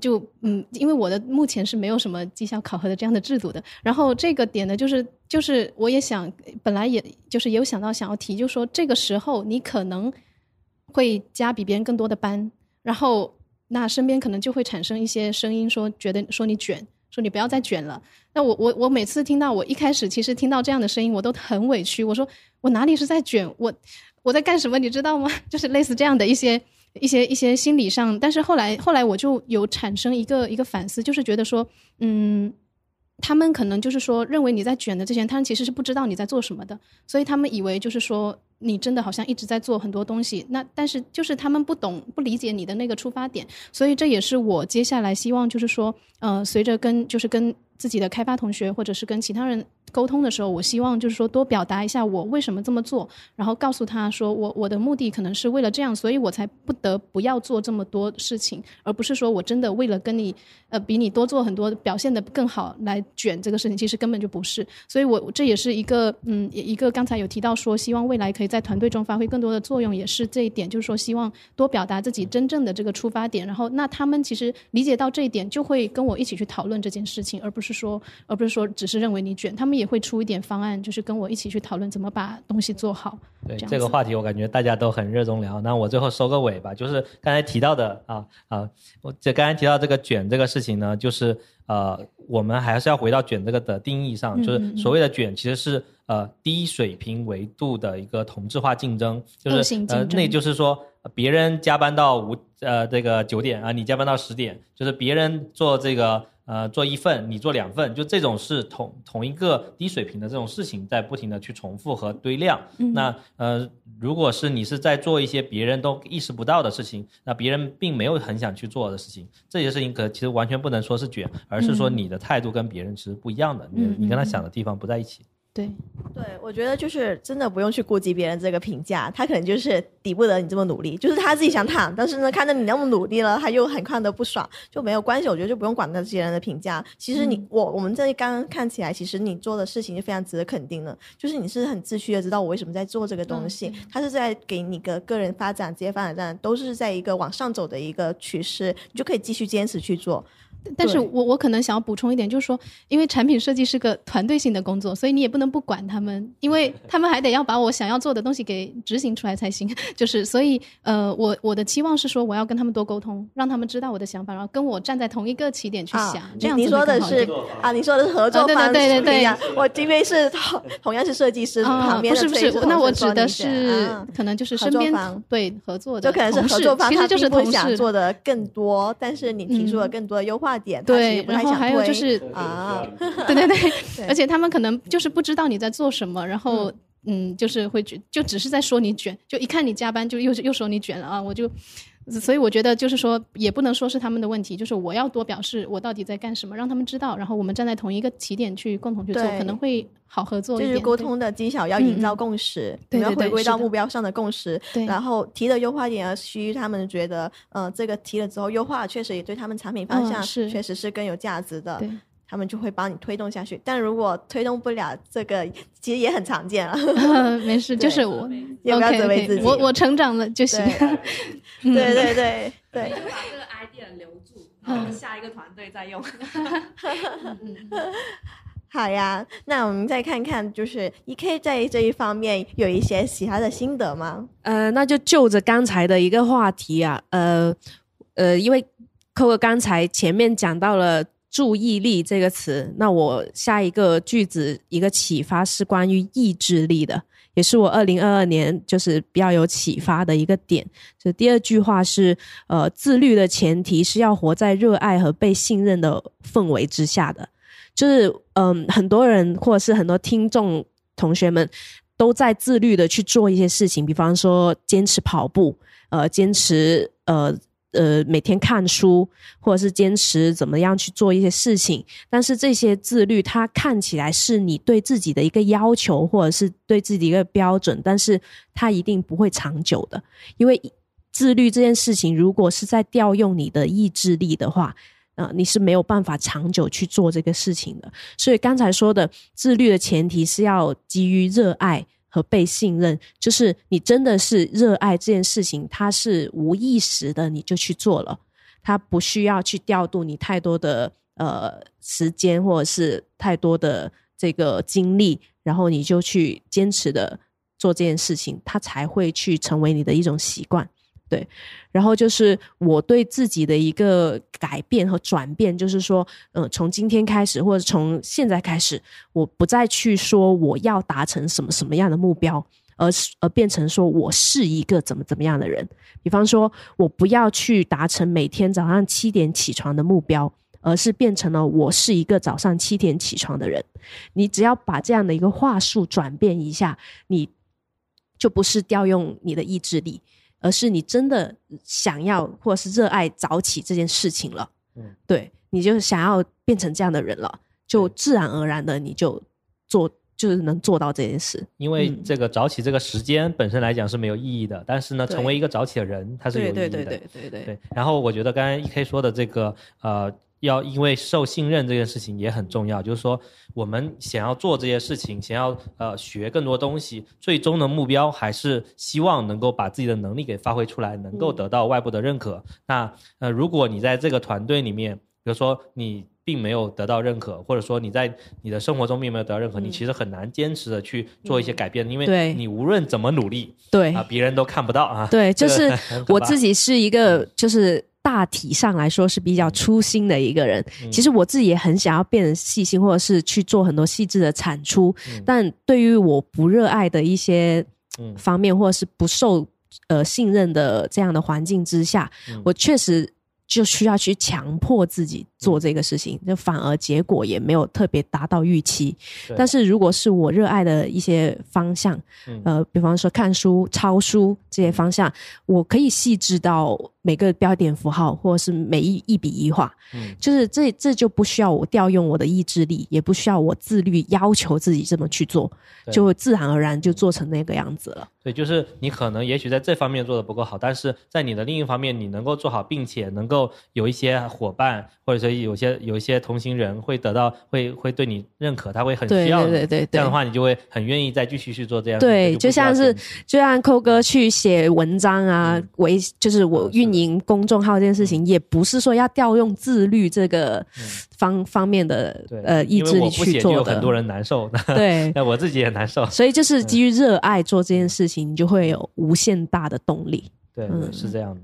Speaker 4: 就嗯，因为我的目前是没有什么绩效考核的这样的制度的。然后这个点呢，就是就是我也想，本来也就是也有想到想要提，就说这个时候你可能会加比别人更多的班，然后那身边可能就会产生一些声音说，觉得说你卷，说你不要再卷了。那我我我每次听到，我一开始其实听到这样的声音，我都很委屈。我说我哪里是在卷，我我在干什么，你知道吗？(laughs) 就是类似这样的一些一些一些心理上。但是后来后来我就有产生一个一个反思，就是觉得说，嗯。他们可能就是说，认为你在卷的这些，他们其实是不知道你在做什么的，所以他们以为就是说你真的好像一直在做很多东西。那但是就是他们不懂、不理解你的那个出发点，所以这也是我接下来希望就是说，呃，随着跟就是跟自己的开发同学或者是跟其他人沟通的时候，我希望就是说多表达一下我为什么这么做，然后告诉他说我我的目的可能是为了这样，所以我才不得不要做这么多事情，而不是说我真的为了跟你呃比你多做很多，表现的更好来卷这个事情，其实根本就不是。所以我这也是一个嗯一个刚才有提到说，希望未来可以在团队中发挥更多的作用，也是这一点，就是说希望多表达自己真正的这个出发点，然后那他们其实理解到这一点，就会跟我一起去讨论这件事情，而不是说而不是说只是认为你卷，他们也会出一点方案，就是跟我一起去讨论怎么把东西做好。
Speaker 1: 对
Speaker 4: 这
Speaker 1: 这个话题，我感觉大家都很热衷聊。那我最后收个尾吧，就是刚才提到的啊啊，我这刚才提到这个卷这个事情呢，就是呃，我们还是要回到卷这个的定义上，就是所谓的卷其实是呃低水平维度的一个同质化竞争，就是呃，那就是说呃别人加班到五呃这个九点啊，你加班到十点，就是别人做这个。呃，做一份，你做两份，就这种是同同一个低水平的这种事情，在不停的去重复和堆量。
Speaker 4: 嗯
Speaker 1: 那呃，如果是你是在做一些别人都意识不到的事情，那别人并没有很想去做的事情，这些事情可其实完全不能说是卷，而是说
Speaker 4: 嗯
Speaker 1: 你的态度跟别人其实不一样的，你
Speaker 4: 嗯
Speaker 1: 你跟他
Speaker 4: 嗯
Speaker 1: 想的地方不在一起。
Speaker 4: 对，
Speaker 3: 对，我觉得就是真的不用去顾及别人这个评价，他可能就是抵不得你这么努力，就是他自己想躺，但是呢，看到你那么努力了，他又很看的不爽，就没有关系。我觉得就不用管那些人的评价。其实你、我我们这刚刚看起来，其实你做的事情是非常值得肯定的，就是你是很自驱的知道我为什么在做这个东西，
Speaker 4: 嗯
Speaker 3: 他是在给你个个人发展、职业发展上都是在一个往上走的一个趋势，你就可以继续坚持去做。
Speaker 4: 但是我我可能想要补充一点，就是说，因为产品设计是个团队性的工作，所以你也不能不管他们，因为他们还得要把我想要做的东西给执行出来才行。(laughs) 就是所以，呃，我我的期望是说，我要跟他们多沟通，让他们知道我的想法，然后跟我站在同一个起点去想，
Speaker 3: 啊，
Speaker 4: 这样
Speaker 3: 你你说的是啊，你说的是合作
Speaker 4: 啊对对
Speaker 3: 方
Speaker 4: 对对对
Speaker 3: 我因为是同同样是设计师，
Speaker 4: 啊，
Speaker 3: 旁边
Speaker 4: 不是不是那我指的是
Speaker 3: 啊
Speaker 4: 可能就是身边
Speaker 3: 作方
Speaker 4: 对合作的
Speaker 3: 就可能是合作方，他
Speaker 4: 其实就是同事。
Speaker 3: 想做的更多，但是你提出了
Speaker 4: 嗯
Speaker 3: 更多的优化点，
Speaker 4: 对然后还有就是
Speaker 3: 啊，
Speaker 4: 对对对，(laughs)
Speaker 3: 对。
Speaker 4: 而且他们可能就是不知道你在做什么，然后嗯就是会觉就只是在说你卷，就一看你加班就又又说你卷了啊，我就。所以我觉得就是说，也不能说是他们的问题，就是我要多表示我到底在干什么，让他们知道，然后我们站在同一个起点去共同去做，可能会好合作一点。
Speaker 3: 就是沟通的技巧要营造
Speaker 4: 嗯嗯。
Speaker 3: 共识，
Speaker 4: 对
Speaker 3: 你要回归到目标上的共识，
Speaker 4: 对
Speaker 3: 然后提的优化点要需他们觉得，呃，这个提了之后优化确实也对他们产品方向确实是更有价值的，
Speaker 4: 对
Speaker 3: 他们就会帮你推动下去。但如果推动不了，这个其实也很常见了。
Speaker 4: 对，没事，就是我
Speaker 3: 也不要责备自己
Speaker 4: 我我成长了就行。
Speaker 3: 对对对 (laughs) 对对，
Speaker 2: 就把这个 idea 留住，然后下一个团队再用。(laughs)
Speaker 3: 好呀。那我们再看看，就是 E K 在这一方面有一些其他的心得吗？
Speaker 2: 呃，那就就着刚才的一个话题啊，呃呃，因为扣扣刚才前面讲到了注意力这个词，那我下一个句子一个启发是关于意志力的，也是我二零二二年就是比较有启发的一个点。就第二句话是，呃，自律的前提是要活在热爱和被信任的氛围之下的。就是嗯，很多人或者是很多听众同学们都在自律的去做一些事情，比方说坚持跑步，呃，坚持呃呃每天看书，或者是坚持怎么样去做一些事情。但是这些自律，它看起来是你对自己的一个要求，或者是对自己的一个标准，但是它一定不会长久的，因为自律这件事情，如果是在调用你的意志力的话，呃，你是没有办法长久去做这个事情的。所以刚才说的自律的前提是要基于热爱和被信任，就是你真的是热爱这件事情，它是无意识的你就去做了，它不需要去调度你太多的呃时间或者是太多的这个精力，然后你就去坚持的做这件事情，它才会去成为你的一种习惯。对，然后就是我对自己的一个改变和转变，就是说，嗯、从今天开始，或者从现在开始，我不再去说我要达成什么什么样的目标，而是而变成说我是一个怎么怎么样的人。比方说，我不要去达成每天早上七点起床的目标，而是变成了我是一个早上七点起床的人。你只要把这样的一个话术转变一下，你就不是调用你的意志力。而是你真的想要或者是热爱早起这件事情了，
Speaker 1: 嗯
Speaker 2: 对，你就是想要变成这样的人了，就自然而然的你就做，就是能做到这件事。
Speaker 1: 因为
Speaker 2: 嗯
Speaker 1: 这个早起这个时间本身来讲是没有意义的，但是呢，成为一个早起的人，它是有意义的。
Speaker 2: 对对对
Speaker 1: 对，然后我觉得刚才一 K 说的这个呃，要因为受信任这件事情也很重要，就是说我们想要做这些事情，想要呃学更多东西，最终的目标还是希望能够把自己的能力给发挥出来，能够得到外部的认可。那呃，如果你在这个团队里面，比如说你。并没有得到认可，或者说你在你的生活中并没有得到认可，你其实很难坚持的去做一些改变，因为你无论怎么努力
Speaker 2: 对
Speaker 1: 啊，别人都看不到啊。
Speaker 2: 对，就是 (laughs) 我自己是一个，就是大体上来说是比较粗心的一个人。
Speaker 1: 嗯。
Speaker 2: 其实我自己也很想要变得细心，或者是去做很多细致的产出，
Speaker 1: 嗯。
Speaker 2: 但对于我不热爱的一些
Speaker 1: 嗯。
Speaker 2: 方面，或者是不受呃信任的这样的环境之下，
Speaker 1: 嗯。
Speaker 2: 我确实就需要去强迫自己做这个事情，就反而结果也没有特别达到预期。但是如果是我热爱的一些方向，
Speaker 1: 嗯。
Speaker 2: 呃，比方说看书、抄书这些方向，我可以细致到每个标点符号，或者是每一一笔一画，
Speaker 1: 嗯。
Speaker 2: 就是这这就不需要我调用我的意志力，也不需要我自律要求自己这么去做，就自然而然就做成那个样子了。
Speaker 1: 对，就是你可能也许在这方面做的不够好，但是在你的另一方面，你能够做好，并且能够够有一些伙伴，或者说有些有一些同行人会得到会会对你认可，他会很需要你，
Speaker 2: 对对对对
Speaker 1: 这样的话你就会很愿意再继续去做这样。
Speaker 2: 对，
Speaker 1: 就
Speaker 2: 像是就像扣哥去写文章啊，
Speaker 1: 嗯
Speaker 2: 为就是我运营公众号这件事情，也不是说要调用自律这个方方面的呃意志力去做的。
Speaker 1: 有很多人难受，(laughs)
Speaker 2: 对，
Speaker 1: 那我自己也难受。
Speaker 2: 所以就是基于热爱做这件事情，你就会有无限大的动力。
Speaker 1: 对是这样的。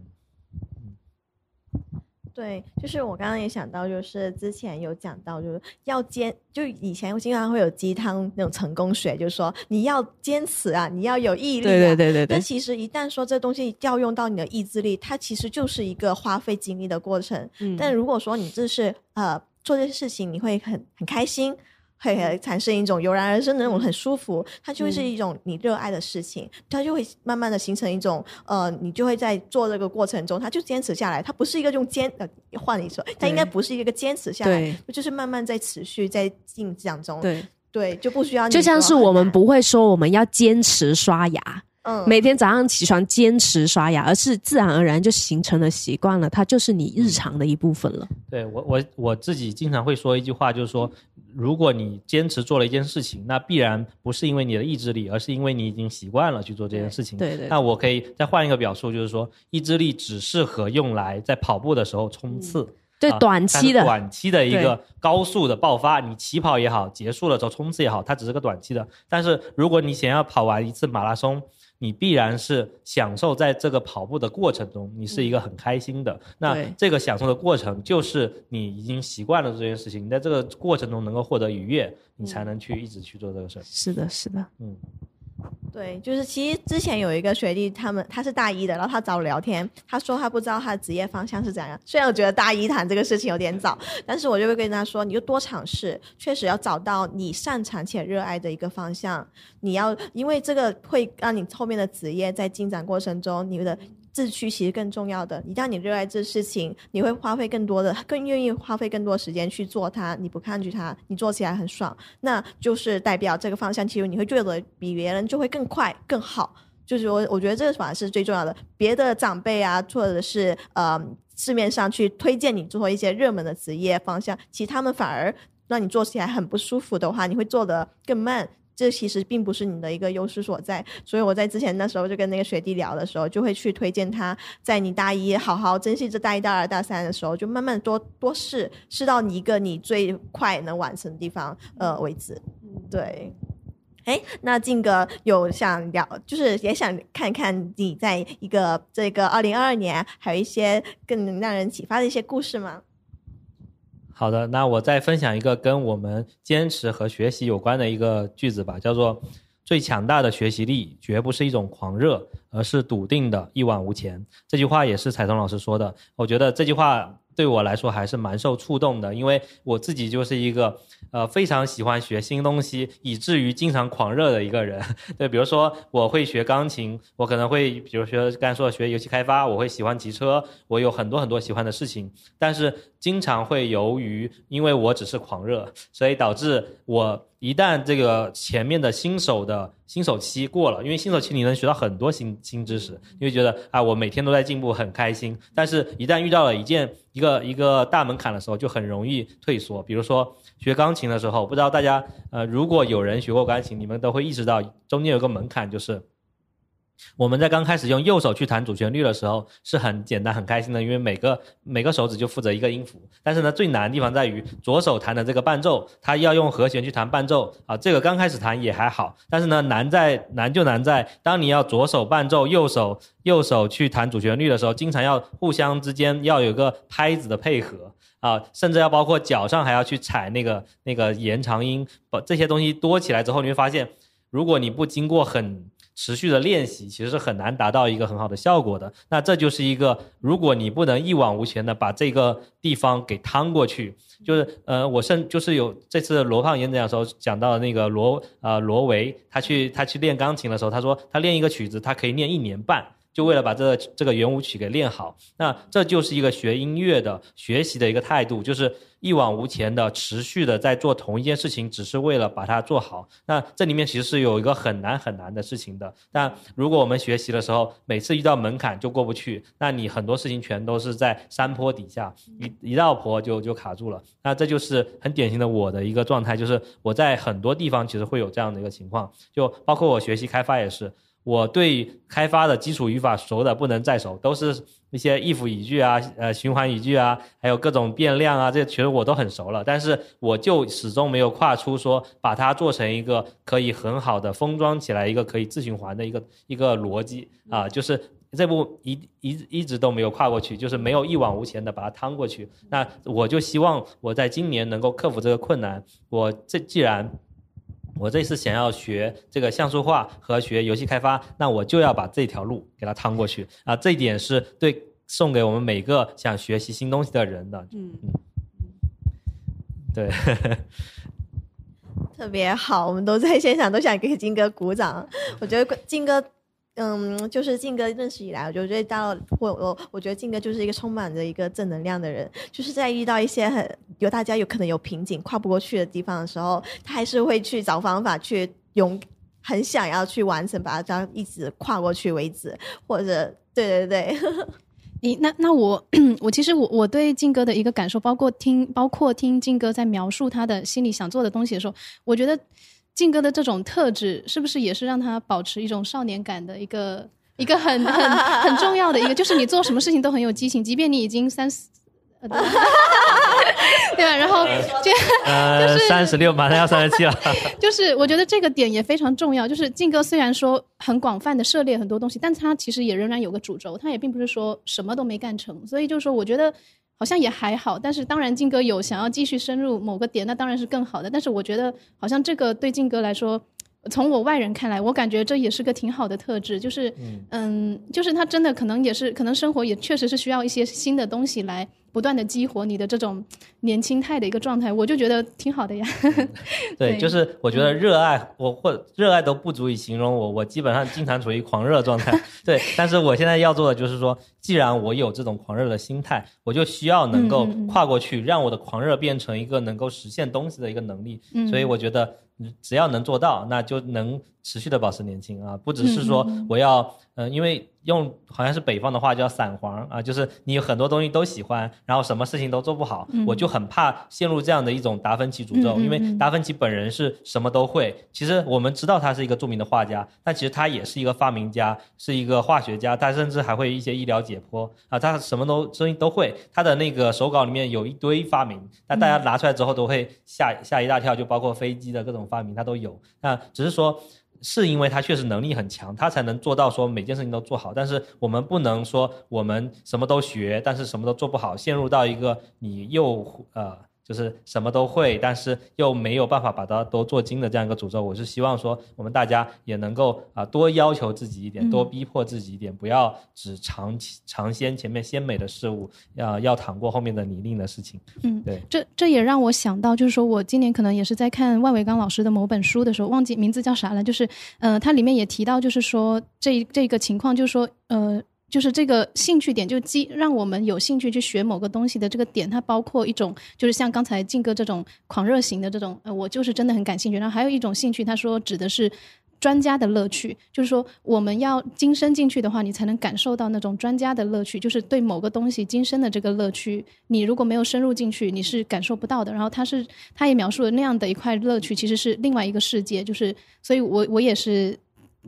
Speaker 3: 对，就是我刚刚也想到，就是之前有讲到，就是要坚，就以前我经常会有鸡汤那种成功学，就是说你要坚持啊，你要有毅力、啊。
Speaker 2: 对对对对对，
Speaker 3: 但其实一旦说这东西调用到你的意志力，它其实就是一个花费精力的过程。
Speaker 2: 嗯
Speaker 3: 但如果说你这是呃做这些事情，你会很很开心，会呃产生一种油然而生的那种很舒服，它就会是
Speaker 2: 嗯。
Speaker 3: 一种你热爱的事情，它就会慢慢的形成一种呃，你就会在做这个过程中，它就坚持下来，它不是一个用坚呃换你说，它应该不是一个坚持下来，就是慢慢在持续在进展中，
Speaker 2: 对，
Speaker 3: 对，就不需要你
Speaker 2: 就像是我们不会说我们要坚持刷牙，
Speaker 3: 嗯
Speaker 2: 每天早上起床坚持刷牙，而是自然而然就形成了习惯了，它就是你日常的一部分了。
Speaker 1: 对我我我自己经常会说一句话，就是说，如果你坚持做了一件事情，那必然不是因为你的意志力，而是因为你已经习惯了去做这件事情。
Speaker 2: 对对
Speaker 1: 那我可以再换一个表述，就是说，意志力只适合用来在跑步的时候冲刺。
Speaker 2: 对
Speaker 1: 啊
Speaker 2: 短期的
Speaker 1: 短期的一个高速的爆发，你起跑也好，结束了之后冲刺也好，它只是个短期的。但是如果你想要跑完一次马拉松，你必然是享受在这个跑步的过程中，你是一个很开心的。那这个享受的过程，就是你已经习惯了这件事情，你在这个过程中能够获得愉悦，你才能去一直去做这个事儿。
Speaker 2: 是的，是的，
Speaker 1: 嗯，
Speaker 3: 对，就是其实之前有一个学弟，他们他是大一的，然后他找我聊天，他说他不知道他的职业方向是怎样。虽然我觉得大一谈这个事情有点早，但是我就会跟他说，你就多尝试，确实要找到你擅长且热爱的一个方向。你要因为这个会让你后面的职业在进展过程中，你的志趣其实更重要的。一旦你热爱这事情，你会花费更多的，更愿意花费更多时间去做它。你不抗拒它，你做起来很爽，那就是代表这个方向，其实你会做的比别人就会更快更好。就是我我觉得这个反而是最重要的。别的长辈啊，或者是呃市面上去推荐你做一些热门的职业方向，其实他们反而让你做起来很不舒服的话，你会做得更慢。这其实并不是你的一个优势所在，所以我在之前那时候就跟那个学弟聊的时候，就会去推荐他在你大一好好珍惜这大一、大二、大三的时候，就慢慢多多试，试到你一个你最快能完成的地方呃为止。对，哎，那静哥有想聊，就是也想看看你在一个这个二零二二年，还有一些更能让人启发的一些故事吗？
Speaker 1: 好的，那我再分享一个跟我们坚持和学习有关的一个句子吧，叫做“最强大的学习力绝不是一种狂热，而是笃定的一往无前”。这句话也是彩松老师说的，我觉得这句话对我来说还是蛮受触动的，因为我自己就是一个呃非常喜欢学新东西，以至于经常狂热的一个人。(laughs) 对，比如说我会学钢琴，我可能会比如说刚才说的学游戏开发，我会喜欢骑车，我有很多很多喜欢的事情，但是经常会由于因为我只是狂热，所以导致我一旦这个前面的新手的新手期过了，因为新手期你能学到很多新新知识，你会觉得啊我每天都在进步，很开心。但是一旦遇到了一件一个一个大门槛的时候，就很容易退缩。比如说学钢琴的时候，不知道大家呃如果有人学过钢琴，你们都会意识到中间有个门槛，就是。我们在刚开始用右手去弹主旋律的时候是很简单很开心的，因为每个每个手指就负责一个音符。但是呢，最难的地方在于左手弹的这个伴奏，它要用和弦去弹伴奏啊。这个刚开始弹也还好，但是呢，难在难就难在当你要左手伴奏，右手右手去弹主旋律的时候，经常要互相之间要有个拍子的配合。啊，甚至要包括脚上还要去踩那个那个延长音，把这些东西多起来之后，你会发现，如果你不经过很持续的练习，其实是很难达到一个很好的效果的。那这就是一个，如果你不能一往无前的把这个地方给趟过去，就是呃，我甚就是有这次罗胖演讲的时候讲到那个罗呃罗维，他去他去练钢琴的时候，他说他练一个曲子，他可以练一年半。就为了把这个这个圆舞曲给练好。那这就是一个学音乐的学习的一个态度，就是一往无前的、持续的在做同一件事情，只是为了把它做好。那这里面其实是有一个很难很难的事情的。但如果我们学习的时候，每次遇到门槛就过不去，那你很多事情全都是在山坡底下，一一道坡就就卡住了。那这就是很典型的我的一个状态，就是我在很多地方其实会有这样的一个情况，就包括我学习开发也是。我对开发的基础语法熟的不能再熟，都是一些 if 语句啊、呃循环语句啊，还有各种变量啊，这些其实我都很熟了。但是我就始终没有跨出说把它做成一个可以很好的封装起来一个可以自循环的一个一个逻辑啊，就是这步一一一直都没有跨过去，就是没有一往无前的把它趟过去。那我就希望我在今年能够克服这个困难。我这既然我这次想要学这个像素化和学游戏开发，那我就要把这条路给它趟过去啊！这一点是对送给我们每个想学习新东西的人的。嗯嗯，对，
Speaker 3: 特别好，我们都在现场，都想给金哥鼓掌。我觉得金哥。嗯，就是静哥认识以来，我就觉得到我我我觉得静哥就是一个充满着一个正能量的人，就是在遇到一些很有大家有可能有瓶颈跨不过去的地方的时候，他还是会去找方法去勇，很想要去完成，把它这样一直跨过去为止，或者对对对。
Speaker 4: 你，(laughs) 那那我我其实我我对静哥的一个感受，包括听包括听静哥在描述他的心里想做的东西的时候，我觉得。靖哥的这种特质，是不是也是让他保持一种少年感的一个一个很很很重要的一个？就是你做什么事情都很有激情，即便你已经三十，(laughs) 对吧？然后就 (laughs)
Speaker 1: 就是三十六，马上要三十七了。(laughs)
Speaker 4: 就是我觉得这个点也非常重要。就是靖哥虽然说很广泛的涉猎很多东西，但他其实也仍然有个主轴，他也并不是说什么都没干成。所以就是说，我觉得。好像也还好，但是当然静哥有想要继续深入某个点，那当然是更好的。但是我觉得好像这个对静哥来说，从我外人看来，我感觉这也是个挺好的特质，就是嗯，就是他真的可能也是，可能生活也确实是需要一些新的东西来。不断的激活你的这种年轻态的一个状态，我就觉得挺好的呀。(laughs)
Speaker 1: 对，就是我觉得热爱我或热爱都不足以形容我，我基本上经常处于狂热状态。(laughs) 对，但是我现在要做的就是说，既然我有这种狂热的心态，我就需要能够跨过去，让我的狂热变成一个能够实现东西的一个能力。所以我觉得。只要能做到，那就能持续的保持年轻啊！不只是说我要，嗯，因为用好像是北方的话叫散黄啊，就是你有很多东西都喜欢，然后什么事情都做不好，我就很怕陷入这样的一种达芬奇诅咒。因为达芬奇本人是什么都会，其实我们知道他是一个著名的画家，但其实他也是一个发明家，是一个化学家，他甚至还会一些医疗解剖啊，他什么都东西都会。他的那个手稿里面有一堆发明，那大家拿出来之后都会吓吓一大跳，就包括飞机的各种。发明他都有，那只是说，是因为他确实能力很强，他才能做到说每件事情都做好。但是我们不能说我们什么都学，但是什么都做不好，陷入到一个你又呃。就是什么都会，但是又没有办法把它都做精的这样一个诅咒。我是希望说，我们大家也能够啊多要求自己一点，多逼迫自己一点，不要只尝尝鲜前面鲜美的事物，要要淌过后面的泥泞的事情。嗯，对。
Speaker 4: 这这也让我想到，就是说我今年可能也是在看万维刚老师的某本书的时候，忘记名字叫啥了。就是呃，它里面也提到，就是说这这个情况，就是说呃。就是这个兴趣点，就激让我们有兴趣去学某个东西的这个点，它包括一种，就是像刚才静哥这种狂热型的这种，呃，我就是真的很感兴趣。然后还有一种兴趣，他说指的是专家的乐趣，就是说我们要精深进去的话，你才能感受到那种专家的乐趣，就是对某个东西精深的这个乐趣。你如果没有深入进去，你是感受不到的。然后他是他也描述了那样的一块乐趣，其实是另外一个世界。就是所以，我我也是。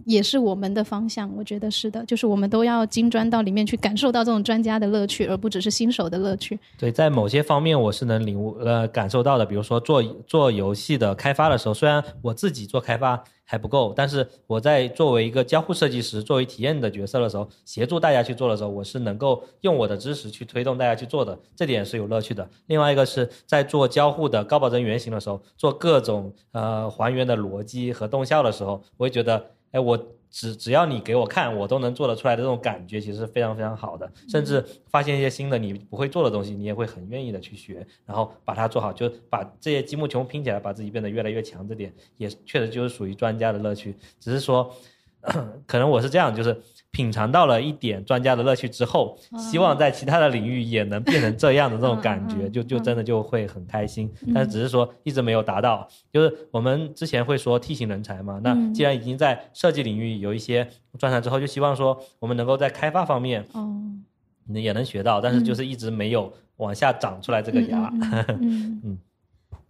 Speaker 4: 也是我们的方向，我觉得是的，就是我们都要精专到里面去感受到这种专家的乐趣，而不只是新手的乐趣。
Speaker 1: 对，在某些方面我是能领悟呃感受到的，比如说做做游戏的开发的时候，虽然我自己做开发还不够，但是我在作为一个交互设计师、作为体验的角色的时候，协助大家去做的时候，我是能够用我的知识去推动大家去做的，这点是有乐趣的。另外一个是在做交互的高保真原型的时候，做各种呃还原的逻辑和动效的时候，我会觉得。哎，我只只要你给我看，我都能做得出来的这种感觉，其实是非常非常好的。甚至发现一些新的你不会做的东西，你也会很愿意的去学，然后把它做好，就把这些积木全部拼起来，把自己变得越来越强。这点也确实就是属于专家的乐趣。只是说，(coughs) 可能我是这样，就是品尝到了一点专家的乐趣之后，希望在其他的领域也能变成这样的这种感觉，就就真的就会很开心。但是只是说一直没有达到，就是我们之前会说 T 型人才嘛，那
Speaker 4: 嗯。
Speaker 1: 既然已经在设计领域有一些专长之后，就希望说我们能够在开发方面
Speaker 4: 哦，
Speaker 1: 也能学到，但是就是一直没有往下长出来这个芽。
Speaker 4: 嗯嗯。(laughs) 嗯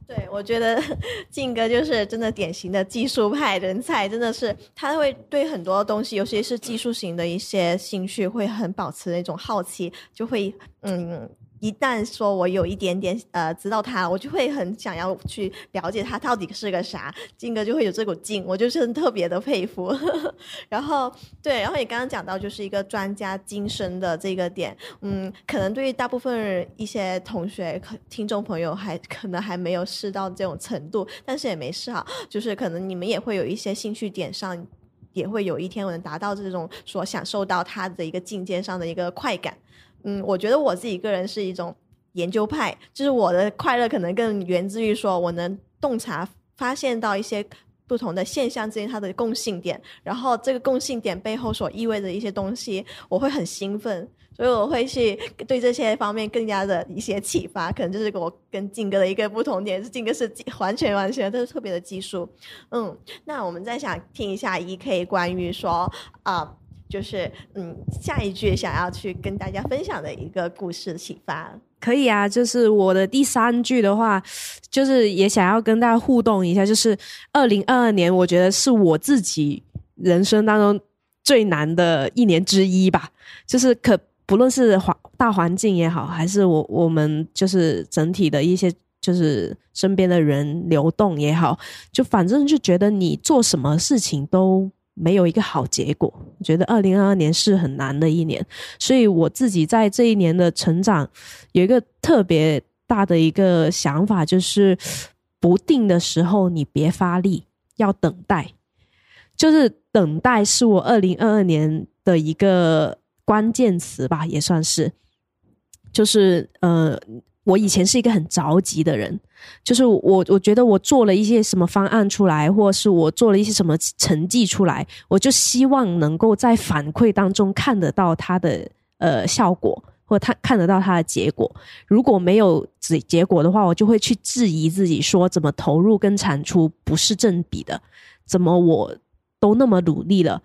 Speaker 3: 对，我觉得 (laughs) 靖哥就是真的典型的技术派人才，真的是他会对很多东西，尤其是技术型的一些兴趣，会很保持那种好奇，就会嗯。一旦说我有一点点呃知道他，我就会很想要去了解他到底是个啥。靖哥就会有这股劲，我就是特别的佩服。(laughs) 然后对，然后你刚刚讲到就是一个专家精神的这个点，嗯，可能对于大部分一些同学、可听众朋友还可能还没有试到这种程度，但是也没事哈，就是可能你们也会有一些兴趣点上。也会有一天我能达到这种所享受到他的一个境界上的一个快感，嗯，我觉得我自己个人是一种研究派，就是我的快乐可能更源自于说我能洞察、发现到一些不同的现象之间它的共性点，然后这个共性点背后所意味着一些东西，我会很兴奋，所以我会去对这些方面更加的一些启发，可能就是我跟靖哥的一个不同点，是靖哥是完全完全都是特别的技术，嗯，那我们再想听一下 E K 关于说啊。就是嗯，下一句想要去跟大家分享的一个故事启发。
Speaker 2: 可以啊，就是我的第三句的话，就是也想要跟大家互动一下，就是二零二二年，我觉得是我自己人生当中最难的一年之一吧。就是可不论是环大环境也好，还是我我们就是整体的一些就是身边的人流动也好，就反正就觉得你做什么事情都。没有一个好结果，觉得二零二二年是很难的一年，所以我自己在这一年的成长有一个特别大的一个想法，就是不定的时候你别发力，要等待。就是等待是我二零二二年的一个关键词吧，也算是。就是呃，我以前是一个很着急的人，就是我我觉得我做了一些什么方案出来，或是我做了一些什么成绩出来，我就希望能够在反馈当中看得到它的呃效果，或他看得到它的结果。如果没有结结果的话，我就会去质疑自己，说怎么投入跟产出不是正比的，怎么我都那么努力了，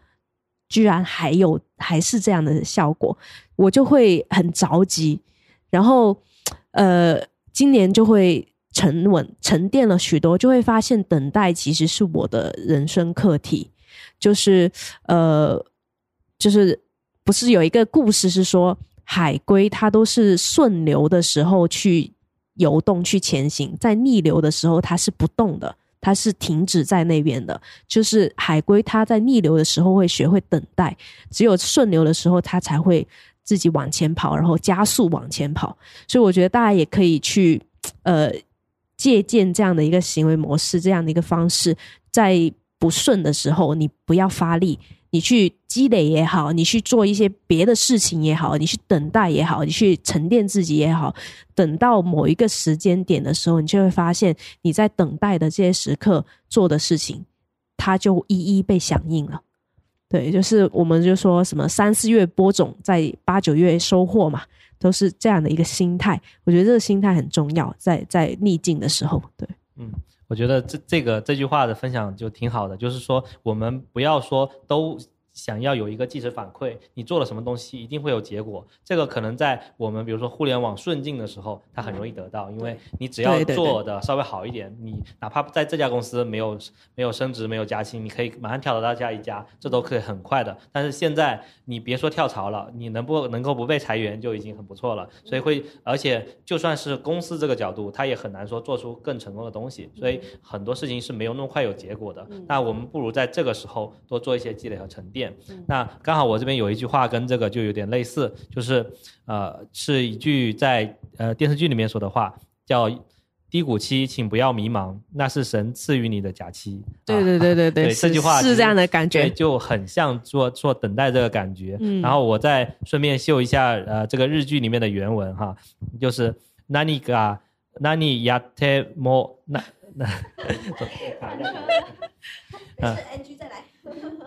Speaker 2: 居然还有还是这样的效果，我就会很着急。然后，呃，今年就会沉稳、沉淀了许多，就会发现等待其实是我的人生课题。就是，呃，就是不是有一个故事是说，海龟它都是顺流的时候去游动、去前行，在逆流的时候它是不动的，它是停止在那边的。就是海龟它在逆流的时候会学会等待，只有顺流的时候它才会。自己往前跑，然后加速往前跑，所以我觉得大家也可以去 (tsk) 呃借鉴这样的一个行为模式，这样的一个方式，在不顺的时候，你不要发力，你去积累也好，你去做一些别的事情也好，你去等待也好，你去沉淀自己也好，等到某一个时间点的时候，你就会发现你在等待的这些时刻做的事情，它就一一被响应了。对，就是我们就说什么三四月播种，在八九月收获嘛，都是这样的一个心态。我觉得这个心态很重要，在在逆境的时候，对，
Speaker 1: 嗯，我觉得这这个这句话的分享就挺好的，就是说我们不要说都想要有一个即时反馈，你做了什么东西一定会有结果。这个可能在我们比如说互联网顺境的时候，它很容易得到，因为你只要做的稍微好一点，你哪怕在这家公司没有没有升职、没有加薪，你可以马上跳槽到下一家，这都可以很快的。但是现在你别说跳槽了，你能不能够不被裁员就已经很不错了。所以会，而且就算是公司这个角度，它也很难说做出更成功的东西。所以很多事情是没有那么快有结果的。那我们不如在这个时候多做一些积累和沉淀。那刚好我这边有一句话跟这个就有点类似，就是呃是一句在呃电视剧里面说的话，叫低谷期请不要迷茫，那是神赐予你的假期。啊
Speaker 2: 对对对对
Speaker 1: 对
Speaker 2: 是(laughs)
Speaker 1: 这句话其实
Speaker 2: 是这样的感
Speaker 1: 对，
Speaker 2: 觉。
Speaker 1: 就很像做做等待这个感觉。
Speaker 2: 嗯
Speaker 1: 然后我再顺便秀一下呃这个日剧里面的原文哈，就是何が何やっても那(laughs) 那
Speaker 3: 没事，NG 再来。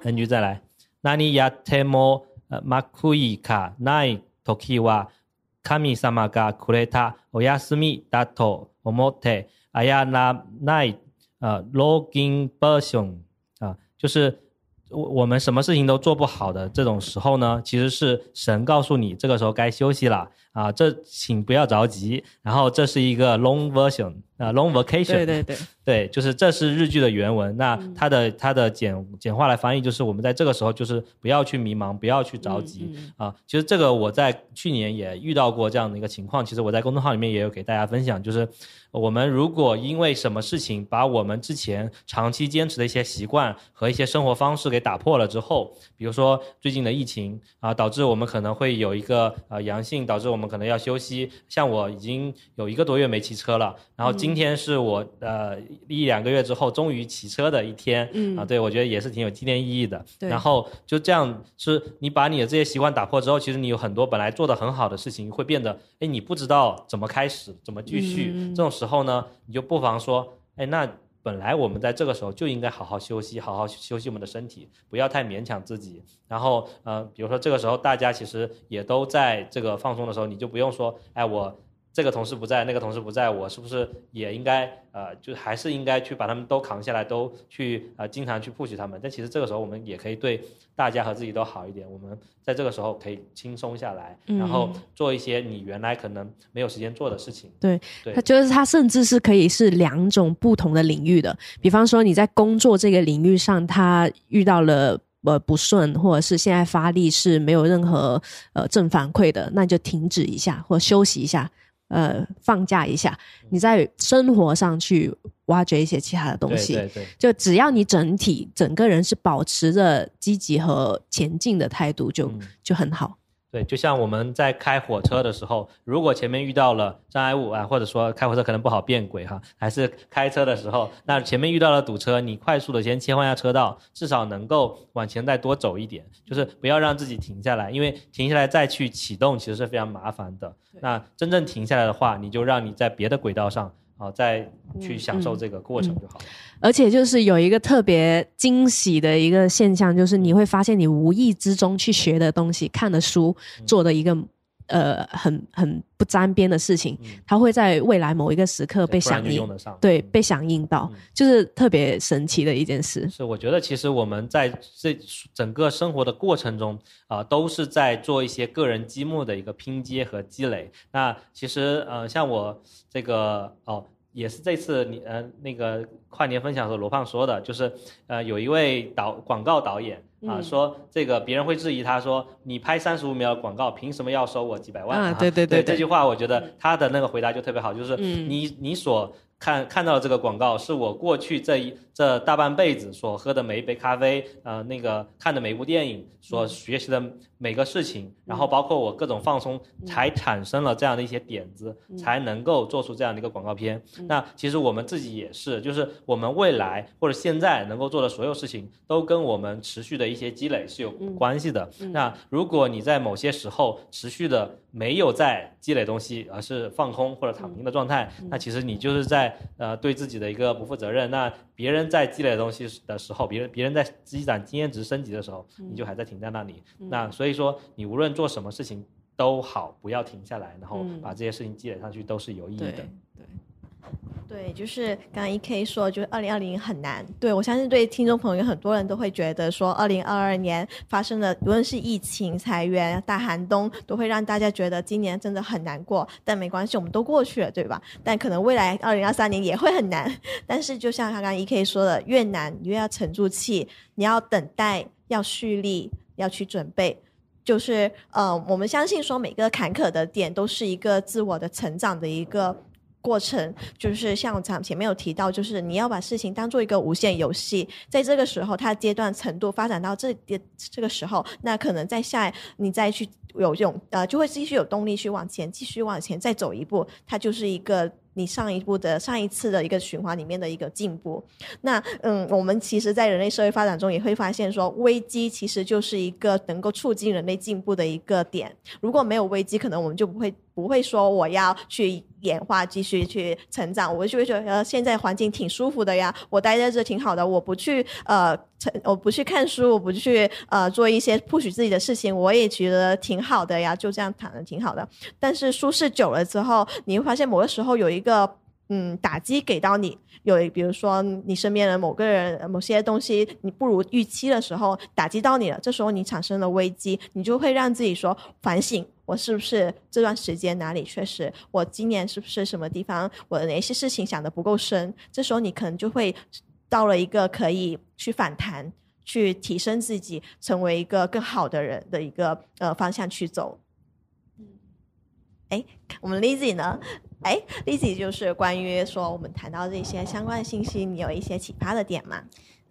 Speaker 1: ，NG 再来。 何やってもまくいかない時は神様がくれたお休みだと思ってやらない呃 login version 啊，就是我我们什么事情都做不好的这种时候呢，其实是神告诉你这个时候该休息了啊，这请不要着急。然后这是一个 long version 啊，long vacation。
Speaker 2: 对对对，(laughs)
Speaker 1: 对，就是这是日剧的原文。那它的它的简简化来翻译就是我们在这个时候就是不要去迷茫，不要去着急啊。其实这个我在去年也遇到过这样的一个情况。其实我在公众号里面也有给大家分享，就是我们如果因为什么事情把我们之前长期坚持的一些习惯和一些生活方式给打破了之后，比如说最近的疫情啊，导致我们可能会有一个呃阳性，导致我们可能要休息。像我已经有一个多月没骑车了，然后今天是我呃一两个月之后终于骑车的一天，
Speaker 2: 嗯
Speaker 1: 啊，对我觉得也是挺有纪念意义的。
Speaker 2: 对
Speaker 1: 然后就这样，是你把你的这些习惯打破之后，其实你有很多本来做的很好的事情会变得，哎，你不知道怎么开始，怎么继续。
Speaker 2: 嗯
Speaker 1: 这种时候呢，你就不妨说，哎，那本来我们在这个时候就应该好好休息，好好休息我们的身体，不要太勉强自己。然后，呃，比如说这个时候大家其实也都在这个放松的时候，你就不用说，哎，我这个同事不在，那个同事不在，我是不是也应该呃，就还是应该去把他们都扛下来，都去呃经常去 push 他们。但其实这个时候我们也可以对大家和自己都好一点，我们在这个时候可以轻松下来，然后做一些你原来可能没有时间做的事情。
Speaker 2: 对，
Speaker 1: 对
Speaker 2: 它就是它甚至是可以是两种不同的领域的。比方说你在工作这个领域上，他遇到了呃不顺，或者是现在发力是没有任何呃正反馈的，那你就停止一下或休息一下，呃放假一下。你在生活上去挖掘一些其他的东西。
Speaker 1: 对对对。
Speaker 2: 就只要你整体整个人是保持着积极和前进的态度就，
Speaker 1: 嗯
Speaker 2: 就很好。
Speaker 1: 对，就像我们在开火车的时候，如果前面遇到了障碍物啊，或者说开火车可能不好变轨哈，还是开车的时候，那前面遇到了堵车，你快速的先切换一下车道，至少能够往前再多走一点，就是不要让自己停下来，因为停下来再去启动其实是非常麻烦的。那真正停下来的话，你就让你在别的轨道上啊，再去享受这个过程就好了。
Speaker 2: 而且就是有一个特别惊喜的一个现象，就是你会发现你无意之中去学的东西、看的书、做的一个呃很很不沾边的事情，它会在未来某一个时刻被响应对，
Speaker 1: 嗯
Speaker 2: 被响应到
Speaker 1: 嗯，
Speaker 2: 就是特别神奇的一件事。
Speaker 1: 是，我觉得其实我们在这整个生活的过程中啊、都是在做一些个人积木的一个拼接和积累。那其实呃，像我这个哦，也是这次你呃那个跨年分享的时候，罗胖说的，就是呃有一位导广告导演。啊，
Speaker 2: 嗯。
Speaker 1: 说这个别人会质疑他说，你拍三十五秒的广告，凭什么要收我几百万？
Speaker 2: 啊对对对对。
Speaker 1: 这句话我觉得他的那个回答就特别好，就是
Speaker 2: 嗯。
Speaker 1: 你你所看看到的这个广告，是我过去这一这大半辈子所喝的每一杯咖啡，呃，那个看的每一部电影，所学习的每个事情，然后包括我各种放松，才产生了这样的一些点子，才能够做出这样的一个广告片。那其实我们自己也是，就是我们未来或者现在能够做的所有事情，都跟我们持续的一些积累是有关系的。那如果你在某些时候持续的没有在积累东西，而是放空或者躺平的状态，那其实你就是在呃对自己的一个不负责任。那别人在积累东西的时候，别人别人在积攒经验值升级的时候，你就还在停在那里。那所以说，你无论做什么事情都好，不要停下来，然后
Speaker 2: 嗯
Speaker 1: 把这些事情积累上去，都是有意义的。
Speaker 2: 对
Speaker 3: 对，对就是刚刚 E K 说，就是二零二零很难。对我相信，对听众朋友很多人都会觉得说，二零二二年发生的无论是疫情、裁员、大寒冬，都会让大家觉得今年真的很难过。但没关系，我们都过去了，对吧？但可能未来二零二三年也会很难。(laughs) 但是就像刚刚 E K 说的，越难你越要沉住气，你要等待，要蓄力，要去准备。就是呃，我们相信说每个坎坷的点都是一个自我的成长的一个过程。就是像我前前面有提到，就是你要把事情当做一个无限游戏，在这个时候，它阶段程度发展到这这个时候，那可能在下你再去有这种呃，就会继续有动力去往前，继续往前再走一步，它就是一个。你上一步的上一次的一个循环里面的一个进步，那嗯，我们其实，在人类社会发展中也会发现说，危机其实就是一个能够促进人类进步的一个点。如果没有危机，可能我们就不会不会说我要去演化，继续去成长。我就会觉得现在环境挺舒服的呀，我待在这挺好的。我不去呃，我不去看书，我不去呃做一些 push 自己的事情，我也觉得挺好的呀，就这样躺着挺好的。但是舒适久了之后，你会发现某个时候有一个。嗯，打击给到你有，比如说你身边的某个人、某些东西你不如预期的时候，打击到你了，这时候你产生了危机，你就会让自己说反省，我是不是这段时间哪里确实，我今年是不是什么地方我的哪些事情想的不够深？这时候你可能就会到了一个可以去反弹、去提升自己、成为一个更好的人的一个呃方向去走。哎，我们 Lizzy 呢？哎，Lizzy 就是关于说我们谈到这些相关的信息，你有一些启发的点吗？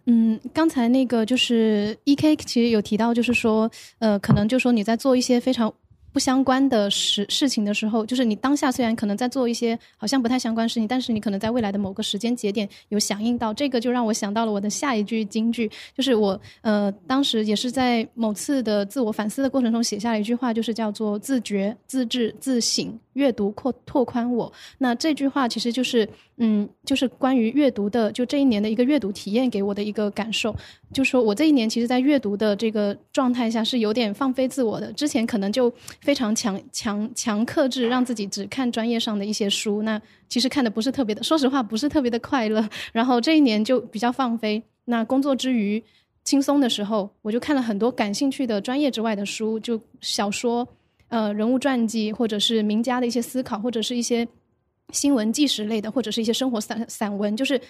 Speaker 4: 嗯，刚才那个就是 E K 其实有提到，就是说，呃，可能就说你在做一些非常。不相关的事事情的时候，就是你当下虽然可能在做一些好像不太相关事情，但是你可能在未来的某个时间节点有响应到，这个就让我想到了我的下一句金句，就是我呃当时也是在某次的自我反思的过程中写下了一句话，就是叫做自觉、自治、自省，阅读扩拓宽我。那这句话其实就是嗯，就是关于阅读的，就这一年的一个阅读体验给我的一个感受。就说我这一年其实，在阅读的这个状态下是有点放飞自我的。之前可能就非常强强强克制，让自己只看专业上的一些书。那其实看的不是特别的，说实话不是特别的快乐。(laughs) 然后这一年就比较放飞。那工作之余轻松的时候，我就看了很多感兴趣的专业之外的书，就小说、呃人物传记，或者是名家的一些思考，或者是一些新闻纪实类的，或者是一些生活散散文，就是。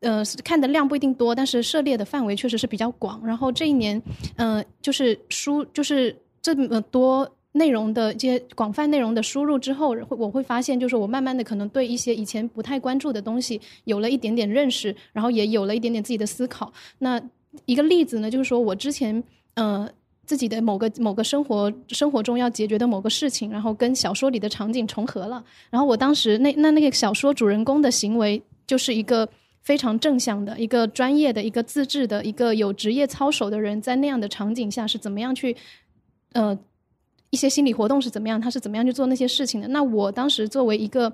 Speaker 4: 呃，看的量不一定多，但是涉猎的范围确实是比较广。然后这一年，嗯，就是书，就是这么多内容的一些广泛内容的输入之后，会我会发现，就是我慢慢的可能对一些以前不太关注的东西有了一点点认识，然后也有了一点点自己的思考。那一个例子呢，就是说我之前，呃，自己的某个某个生活生活中要解决的某个事情，然后跟小说里的场景重合了。然后我当时那那那个小说主人公的行为就是一个。非常正向的一个专业的一个自制的一个有职业操守的人，在那样的场景下是怎么样去，呃，一些心理活动是怎么样，他是怎么样去做那些事情的？那我当时作为一个，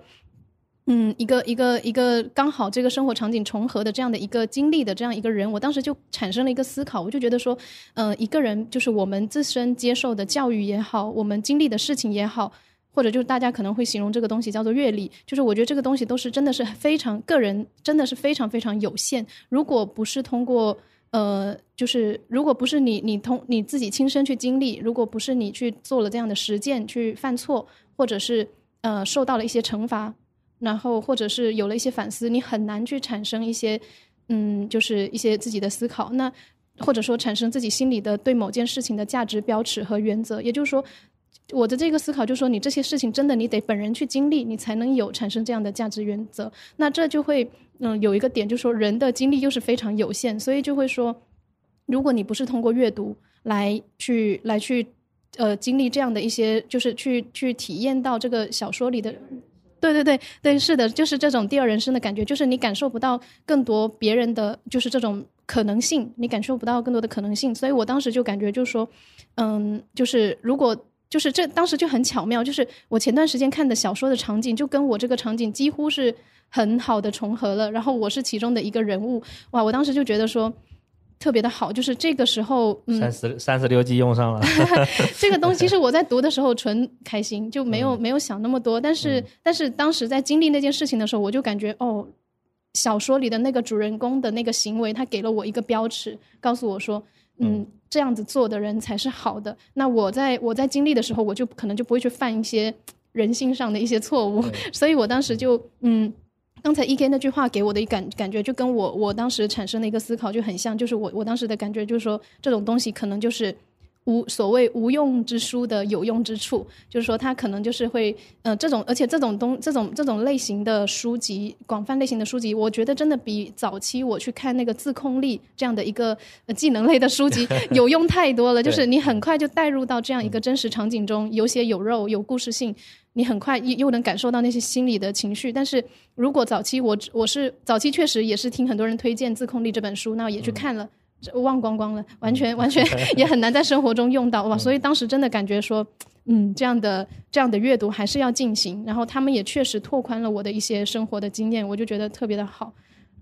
Speaker 4: 嗯，一个一个一个刚好这个生活场景重合的这样的一个经历的这样一个人，我当时就产生了一个思考，我就觉得说，呃，一个人就是我们自身接受的教育也好，我们经历的事情也好。或者就是大家可能会形容这个东西叫做阅历，就是我觉得这个东西都是真的是非常个人，真的是非常非常有限。如果不是通过呃，就是如果不是你你通你自己亲身去经历，如果不是你去做了这样的实践去犯错，或者是呃受到了一些惩罚，然后或者是有了一些反思，你很难去产生一些嗯，就是一些自己的思考。那或者说产生自己心里的对某件事情的价值标尺和原则，也就是说。我的这个思考就是说，你这些事情真的你得本人去经历，你才能有产生这样的价值原则。那这就会，嗯，有一个点就是说，人的精力又是非常有限，所以就会说，如果你不是通过阅读来去来去，呃，经历这样的一些，就是去去体验到这个小说里的，对对对对，是的，就是这种第二人生的感觉，就是你感受不到更多别人的就是这种可能性，你感受不到更多的可能性。所以我当时就感觉就是说，嗯，就是如果。就是这当时就很巧妙，就是我前段时间看的小说的场景，就跟我这个场景几乎是很好的重合了。然后我是其中的一个人物，哇！我当时就觉得说特别的好，就是这个时候，
Speaker 1: 嗯，三十三十六计用上了。(laughs) (laughs)
Speaker 4: 这个东西，其实我在读的时候纯开心，就没有没有想那么多。但是但是当时在经历那件事情的时候，我就感觉哦，小说里的那个主人公的那个行为，他给了我一个标尺，告诉我说。嗯，这样子做的人才是好的。那我在我在经历的时候，我就可能就不会去犯一些人性上的一些错误。所以我当时就嗯，刚才 E K 那句话给我的一感感觉，就跟我我当时产生的一个思考就很像。就是我我当时的感觉就是说，这种东西可能就是。无所谓无用之书的有用之处，就是说它可能就是会，呃，这种而且这种东这种这种类型的书籍，广泛类型的书籍，我觉得真的比早期我去看那个自控力这样的一个技能类的书籍 (laughs) 有用太多了。就是你很快就带入到这样一个真实场景中，有血有肉，有故事性，你很快又又能感受到那些心理的情绪。但是如果早期我我是早期确实也是听很多人推荐《自控力》这本书，那也去看了。忘光光了，完全完全 (laughs) 也很难在生活中用到哇！所以当时真的感觉说，嗯，这样的这样的阅读还是要进行。然后他们也确实拓宽了我的一些生活的经验，我就觉得特别的好。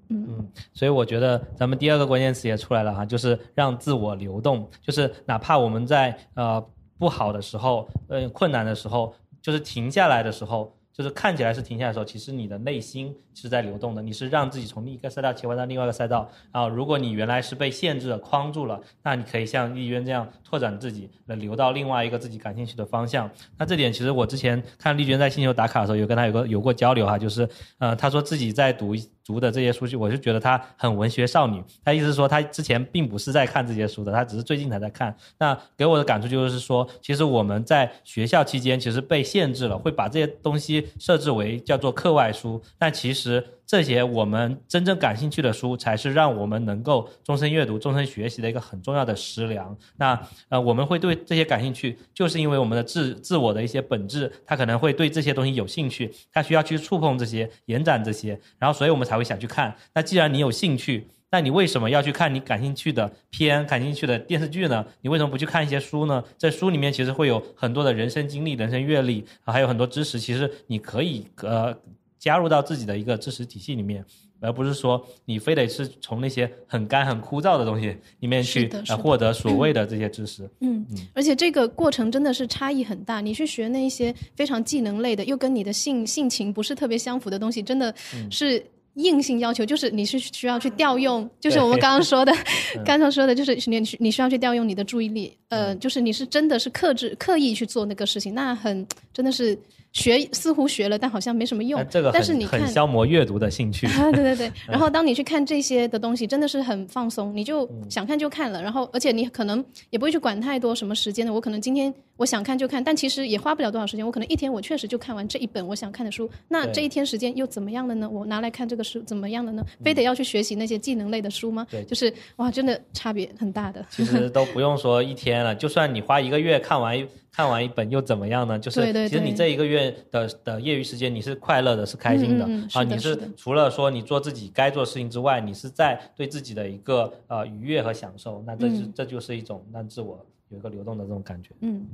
Speaker 1: 嗯，所以我觉得咱们第二个关键词也出来了哈，就是让自我流动，就是哪怕我们在呃不好的时候，呃困难的时候，就是停下来的时候。就是看起来是停下来的时候，其实你的内心是在流动的。你是让自己从另一个赛道切换到另外一个赛道啊。如果你原来是被限制了、框住了，那你可以像丽娟这样拓展自己，来流到另外一个自己感兴趣的方向。那这点其实我之前看丽娟在星球打卡的时候，有跟她有个有过交流哈，就是呃，她说自己在读。读的这些书，我就觉得她很文学少女。她意思是说，她之前并不是在看这些书的，她只是最近才在看。那给我的感触就是说，其实我们在学校期间其实被限制了，会把这些东西设置为叫做课外书，但其实。其实这些我们真正感兴趣的书，才是让我们能够终身阅读、终身学习的一个很重要的食粮。那呃，我们会对这些感兴趣，就是因为我们的自自我的一些本质，他可能会对这些东西有兴趣，他需要去触碰这些、延展这些，然后所以我们才会想去看。那既然你有兴趣，那你为什么要去看你感兴趣的片、感兴趣的电视剧呢？你为什么不去看一些书呢？在书里面其实会有很多的人生经历、人生阅历，还有很多知识，其实你可以呃。加入到自己的一个知识体系里面，而不是说你非得是从那些很干很枯燥的东西里面去来获得所谓的这些知识。
Speaker 4: 嗯，而且这个过程真的是差异很大。你去学那些非常技能类的，又跟你的性性情不是特别相符的东西，真的是硬性要求，就是你是需要去调用，就是我们刚刚说的，(laughs) 刚刚说的就是你你需要去调用你的注意力，呃，就是你是真的是克制刻意去做那个事情，那很真的是。学似乎学了，但好像没什么用。
Speaker 1: 这个
Speaker 4: 但是你
Speaker 1: 很消磨阅读的兴趣。
Speaker 4: 啊对对对。(laughs) 然后当你去看这些的东西，真的是很放松，你就想看就看了。然后而且你可能也不会去管太多什么时间的。我可能今天我想看就看，但其实也花不了多少时间。我可能一天我确实就看完这一本我想看的书。那这一天时间又怎么样了呢？我拿来看这个书怎么样了呢？非得要去学习那些技能类的书吗？
Speaker 1: 对，
Speaker 4: 就是哇，真的差别很大的。
Speaker 1: 其实都不用说一天了，就算你花一个月看完。看完一本又怎么样呢？就是其实你这一个月的的业余时间你是快乐的，是开心的啊！你是除了说你做自己该做的事情之外，你是在对自己的一个呃愉悦和享受，那这就这就是一种让自我有一个流动的这种感觉。
Speaker 4: 嗯。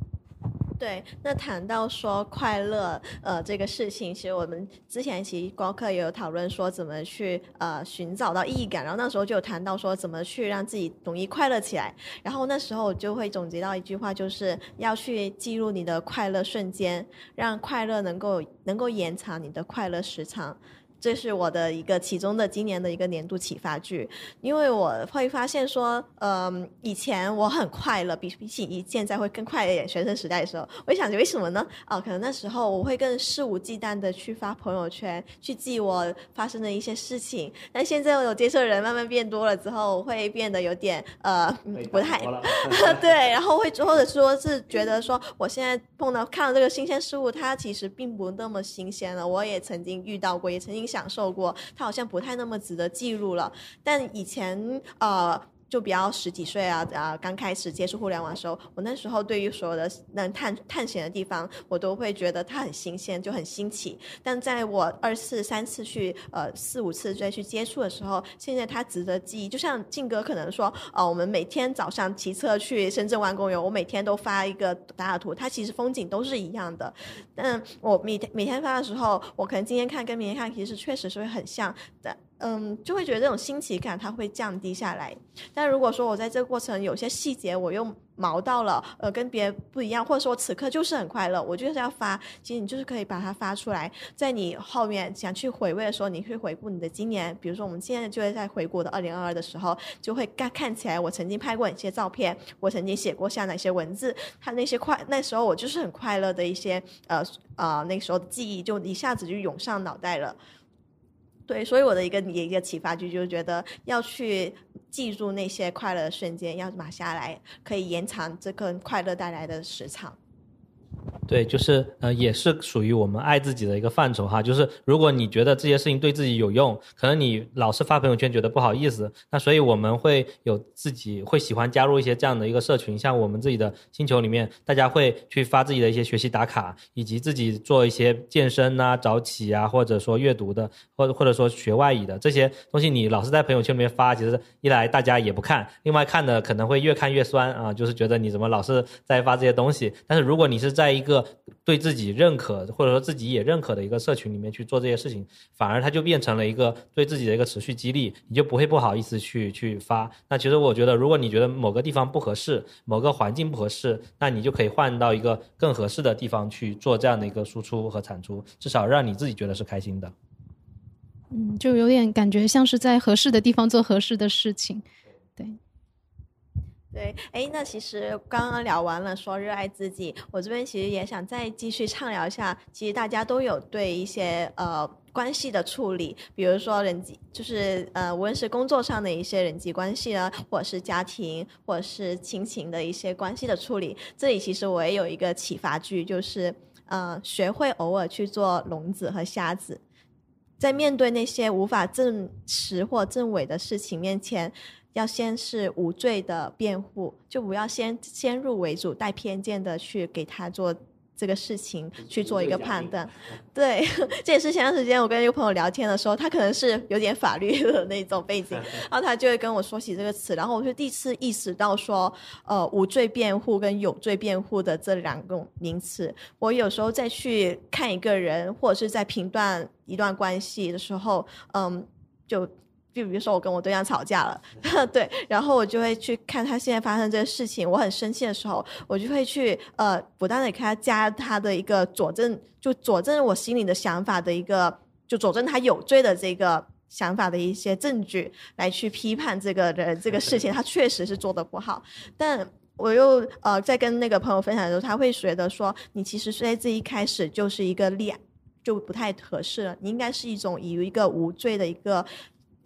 Speaker 3: 对，那谈到说快乐，呃，这个事情，其实我们之前其实光课也有讨论说怎么去呃寻找到意义感，然后那时候就有谈到说怎么去让自己容易快乐起来，然后那时候我就会总结到一句话，就是要去记录你的快乐瞬间，让快乐能够能够延长你的快乐时长。这是我的一个其中的今年的一个年度启发剧，因为我会发现说，嗯，以前我很快乐，比比起现在会更快一点。学生时代的时候，我就想着为什么呢？哦，可能那时候我会更肆无忌惮的去发朋友圈，去记我发生的一些事情。但现在我有接触的人慢慢变多了之后，我会变得有点呃不太 (laughs) 对，然后会或者说是觉得说，我现在碰到看到这个新鲜事物，它其实并不那么新鲜了。我也曾经遇到过，也曾经。享受过，它好像不太那么值得记录了。但以前呃，就比较十几岁啊啊，刚开始接触互联网的时候，我那时候对于所有的能探探险的地方，我都会觉得它很新鲜，就很新奇。但在我二次、三次去呃四五次再去接触的时候，现在它值得记忆。就像静哥可能说，啊，我们每天早上骑车去深圳湾公园，我每天都发一个打卡图，它其实风景都是一样的。但我每天每天发的时候，我可能今天看跟明天看，其实确实是会很像的。嗯，就会觉得这种新奇感它会降低下来。但如果说我在这个过程有些细节我又毛到了，呃，跟别人不一样，或者说此刻就是很快乐，我就是要发。其实你就是可以把它发出来，在你后面想去回味的时候，你去回顾你的今年。比如说我们现在就会在回顾的二零二二的时候，就会看看起来我曾经拍过哪些照片，我曾经写过下哪些文字，它那些快那时候我就是很快乐的一些呃呃那时候的记忆就一下子就涌上脑袋了。对，所以我的一个一个启发就就是觉得要去记住那些快乐的瞬间，要码下来，可以延长这个快乐带来的时长。
Speaker 1: 对，就是呃，也是属于我们爱自己的一个范畴哈。就是如果你觉得这些事情对自己有用，可能你老是发朋友圈觉得不好意思，那所以我们会有自己会喜欢加入一些这样的一个社群，像我们自己的星球里面，大家会去发自己的一些学习打卡，以及自己做一些健身啊、早起啊，或者说阅读的，或者或者说学外语的这些东西，你老是在朋友圈里面发，其实一来大家也不看，另外看的可能会越看越酸啊，就是觉得你怎么老是在发这些东西。但是如果你是在一个对自己认可或者说自己也认可的一个社群里面去做这些事情，反而它就变成了一个对自己的一个持续激励，你就不会不好意思去去发。那其实我觉得，如果你觉得某个地方不合适，某个环境不合适，那你就可以换到一个更合适的地方去做这样的一个输出和产出，至少让你自己觉得是开心的。
Speaker 4: 嗯，就有点感觉像是在合适的地方做合适的事情，对。
Speaker 3: 对，哎，那其实刚刚聊完了说热爱自己，我这边其实也想再继续畅聊一下。其实大家都有对一些呃关系的处理，比如说人际，就是呃无论是工作上的一些人际关系呢，或者是家庭，或者是亲情的一些关系的处理。这里其实我也有一个启发句，就是呃学会偶尔去做聋子和瞎子，在面对那些无法证实或证伪的事情面前。要先是无罪的辩护，就不要先先入为主、带偏见的去给他做这个事情去做一个判断。(laughs) 对，这也是前段时间我跟一个朋友聊天的时候，他可能是有点法律的那种背景，(laughs) 然后他就会跟我说起这个词，然后我就第一次意识到说，呃，无罪辩护跟有罪辩护的这两个名词，我有时候再去看一个人或者是在评断一段关系的时候，嗯，就。就比如说我跟我对象吵架了，(laughs) 对，然后我就会去看他现在发生这个事情，我很生气的时候，我就会去呃不断的给他加他的一个佐证，就佐证我心里的想法的一个，就佐证他有罪的这个想法的一些证据，来去批判这个人这个事情，(laughs) 他确实是做的不好。但我又呃在跟那个朋友分享的时候，他会觉得说，你其实在这一开始就是一个恋就不太合适了，你应该是一种以一个无罪的一个。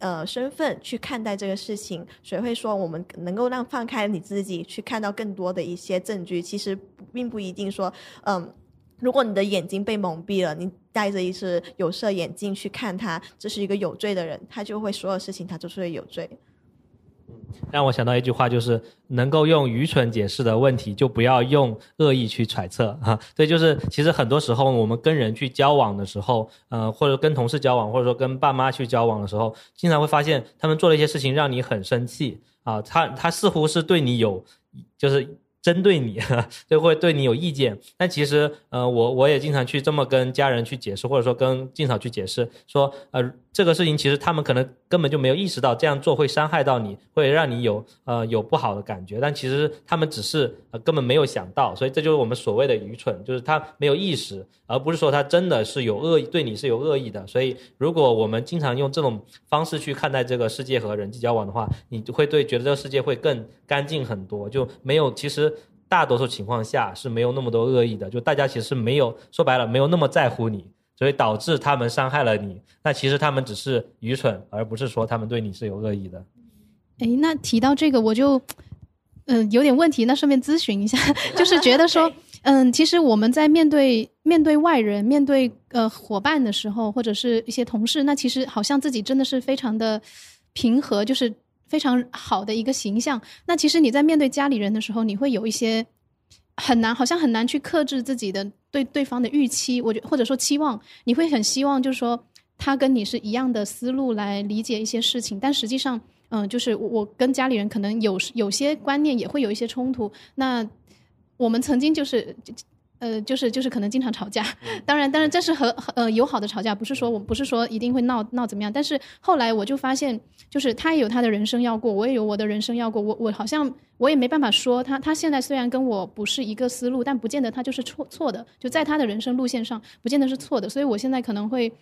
Speaker 3: 呃，身份去看待这个事情，谁会说我们能够让放开你自己去看到更多的一些证据？其实并不一定说，嗯，如果你的眼睛被蒙蔽了，你戴着一只有色眼镜去看他，这是一个有罪的人，他就会所有事情他都是有罪。
Speaker 1: 让我想到一句话，就是能够用愚蠢解释的问题，就不要用恶意去揣测哈。对就是，其实很多时候我们跟人去交往的时候，呃，或者跟同事交往，或者说跟爸妈去交往的时候，经常会发现他们做了一些事情让你很生气啊。他他似乎是对你有，就是针对你，(laughs) 就会对你有意见。但其实，呃，我我也经常去这么跟家人去解释，或者说跟静嫂去解释，说，呃。这个事情其实他们可能根本就没有意识到这样做会伤害到你，会让你有呃有不好的感觉。但其实他们只是呃根本没有想到，所以这就是我们所谓的愚蠢，就是他没有意识，而不是说他真的是有恶意对你是有恶意的。所以如果我们经常用这种方式去看待这个世界和人际交往的话，你就会对觉得这个世界会更干净很多，就没有其实大多数情况下是没有那么多恶意的，就大家其实没有说白了没有那么在乎你。所以导致他们伤害了你，那其实他们只是愚蠢，而不是说他们对你是有恶意的。
Speaker 4: 哎，那提到这个，我就嗯有点问题，那顺便咨询一下，(laughs) 就是觉得说，(laughs) 嗯，其实我们在面对面对外人、面对呃伙伴的时候，或者是一些同事，那其实好像自己真的是非常的平和，就是非常好的一个形象。那其实你在面对家里人的时候，你会有一些。很难，好像很难去克制自己的对对方的预期，我觉或者说期望，你会很希望就是说他跟你是一样的思路来理解一些事情，但实际上，嗯，就是我跟家里人可能有有些观念也会有一些冲突。那我们曾经就是。呃，就是就是可能经常吵架，当然当然这是和呃友好的吵架，不是说我不是说一定会闹闹怎么样，但是后来我就发现，就是他也有他的人生要过，我也有我的人生要过，我我好像我也没办法说他他现在虽然跟我不是一个思路，但不见得他就是错错的，就在他的人生路线上不见得是错的，所以我现在可能会，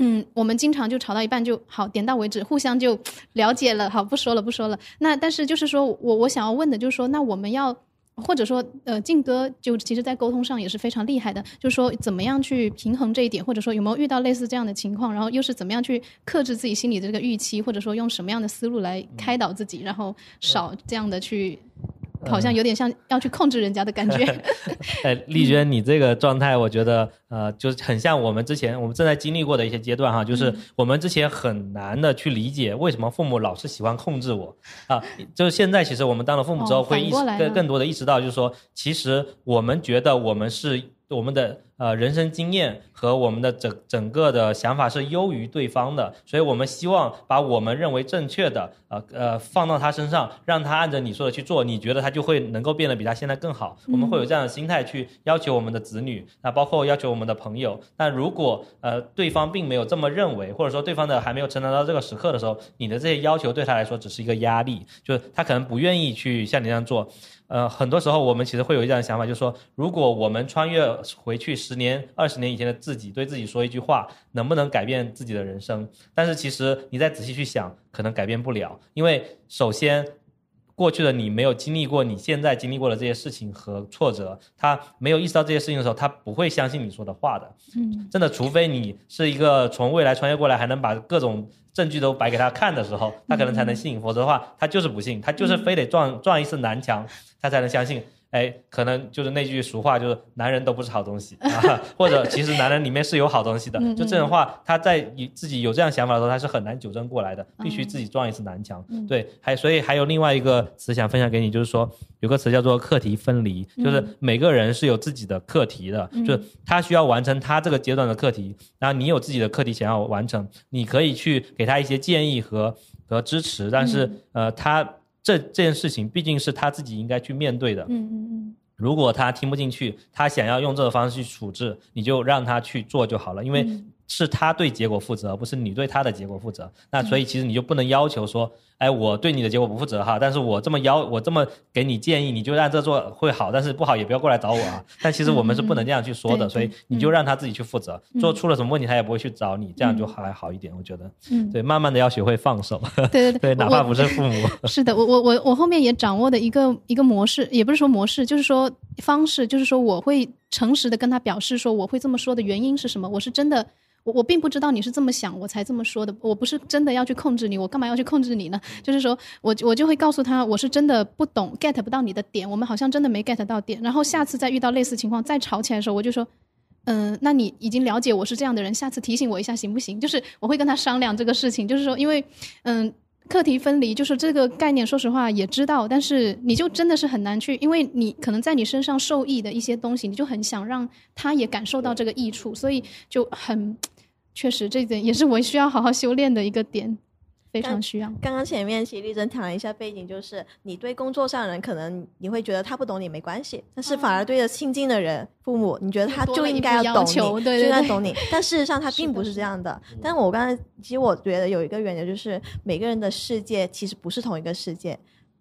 Speaker 4: 嗯，我们经常就吵到一半就好点到为止，互相就 (laughs) 了解了，好不说了不说了，那但是就是说我我想要问的就是说，那我们要。或者说，呃，静哥就其实，在沟通上也是非常厉害的。就是说，怎么样去平衡这一点，或者说有没有遇到类似这样的情况，然后又是怎么样去克制自己心里的这个预期，或者说用什么样的思路来开导自己，然后少这样的去好像有点像要去控制人家的感觉。(laughs)
Speaker 1: 哎，丽娟，你这个状态，我觉得呃，就是很像我们之前我们正在经历过的一些阶段哈，就是我们之前很难的去理解为什么父母老是喜欢控制我。啊，就是现在其实我们当了父母之后
Speaker 4: 哦
Speaker 1: 会意识更更多的意识到，就是说其实我们觉得我们是我们的呃人生经验和我们的整整个的想法是优于对方的，所以我们希望把我们认为正确的呃呃放到他身上，让他按照你说的去做，你觉得他就会能够变得比他现在更好。我们会有这样的心态去要求我们的子女，那包括要求我们的朋友。但如果呃对方并没有这么认为，或者说对方的还没有成长到这个时刻的时候，你的这些要求对他来说只是一个压力，就是他可能不愿意去像你这样做。呃，很多时候我们其实会有这样的想法，就是说，如果我们穿越回去十年、二十年以前的自己，对自己说一句话，能不能改变自己的人生？但是其实你再仔细去想，可能改变不了，因为首先。过去的你没有经历过你现在经历过的这些事情和挫折，他没有意识到这些事情的时候，他不会相信你说的话的。
Speaker 4: 嗯，
Speaker 1: 真的，除非你是一个从未来穿越过来，还能把各种证据都摆给他看的时候，他可能才能信。否则的话，他就是不信，他就是非得撞撞一次南墙，他才能相信。哎，可能就是那句俗话，就是男人都不是好东西啊，或者其实男人里面是有好东西的。
Speaker 4: 嗯 (laughs)
Speaker 1: 就这种话，他在你自己有这样想法的时候，他是很难纠正过来的，必须自己撞一次南墙。
Speaker 4: 嗯
Speaker 1: 对，还所以还有另外一个词想分享给你，就是说有个词叫做课题分离，就是每个人是有自己的课题的，
Speaker 4: 嗯
Speaker 1: 就是他需要完成他这个阶段的课题，然后你有自己的课题想要完成，你可以去给他一些建议和和支持，但是、呃，他这这件事情毕竟是他自己应该去面对的。
Speaker 4: 嗯嗯
Speaker 1: 如果他听不进去，他想要用这个方式去处置，你就让他去做就好了，因为
Speaker 4: 嗯
Speaker 1: 是他对结果负责，不是你对他的结果负责。那所以其实你就不能要求说，哎，我对你的结果不负责哈，但是我这么要，我这么给你建议，你就按这做会好，但是不好也不要过来找我啊。(laughs) 但其实我们是不能这样去说的，
Speaker 4: 嗯
Speaker 1: 所以你就让他自己去负责，做出了什么问题他也不会去找你，这样就还好一点，我觉得。
Speaker 4: 嗯，
Speaker 1: 对，慢慢的要学会放手，
Speaker 4: 对对
Speaker 1: 对，哪怕不是父母。
Speaker 4: 是的，我我我我后面也掌握的一个一个模式，也不是说模式，就是说方式，就是说我会诚实的跟他表示说我会这么说的原因是什么，我是真的。我我并不知道你是这么想，我才这么说的。我不是真的要去控制你，我干嘛要去控制你呢？就是说我我就会告诉他，我是真的不懂 get 不到你的点，我们好像真的没 get 到点。然后下次再遇到类似情况再吵起来的时候，我就说，嗯、那你已经了解我是这样的人，下次提醒我一下行不行？就是我会跟他商量这个事情，就是说，因为嗯。课题分离就是这个概念，说实话也知道，但是你就真的是很难去，因为你可能在你身上受益的一些东西，你就很想让他也感受到这个益处，所以就很确实这点也是我需要好好修炼的一个点，非常需要。
Speaker 3: 刚刚前面其实丽珍谈了一下背景，就是你对工作上的人，可能你会觉得他不懂你没关系，但是反而对着亲近的人、父母，你觉得他就应该要懂你，就应该懂你。但事实上 (laughs) 他并不是这样的。但我刚才其实我觉得有一个原因，就是每个人的世界其实不是同一个世界。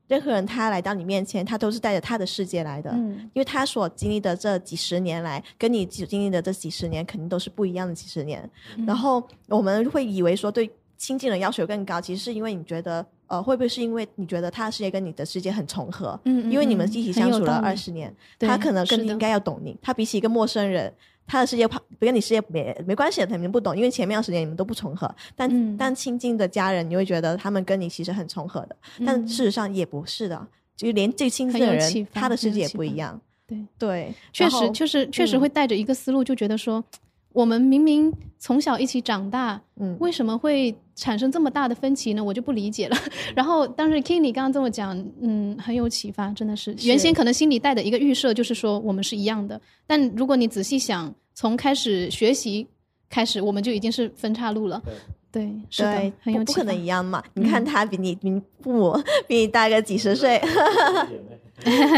Speaker 3: 任何人他来到你面前，他都是带着他的世界来的。
Speaker 4: 嗯
Speaker 3: 因为他所经历的这几十年来，跟你经历的这几十年肯定都是不一样的几十年。
Speaker 4: 嗯
Speaker 3: 然后我们会以为说对亲近的要求更高，其实是因为你觉得，呃，会不会是因为你觉得他的世界跟你的世界很重合？
Speaker 4: 嗯嗯
Speaker 3: 因为你们
Speaker 4: 嗯
Speaker 3: 一起相处了二十年，他可能更应该要懂你。他比起一个陌生人，他的世界不跟你世界没没关系的，他们不懂，因为前面二十年你们都不重合。但、
Speaker 4: 嗯
Speaker 3: 但亲近的家人，你会觉得他们跟你其实很重合的，但
Speaker 4: 嗯
Speaker 3: 事实上也不是的。就连最亲近的人他的世界也不一样。
Speaker 4: 对
Speaker 3: 对，
Speaker 4: 确实，确实，确实
Speaker 3: 嗯
Speaker 4: 会带着一个思路，就觉得说，我们明明从小一起长大，
Speaker 3: 嗯
Speaker 4: 为什么会产生这么大的分歧呢？我就不理解了。(laughs) 然后，但是 King 你刚刚这么讲，嗯，很有启发，真的是。
Speaker 3: 是
Speaker 4: 原先可能心里带的一个预设就是说我们是一样的，但如果你仔细想，从开始学习开始，我们就已经是分岔路了。对，是的
Speaker 3: 对，，
Speaker 4: 很有
Speaker 3: 不不可能。一样嘛。你看
Speaker 4: 嗯
Speaker 3: 他比你比你父母比你大个几十岁，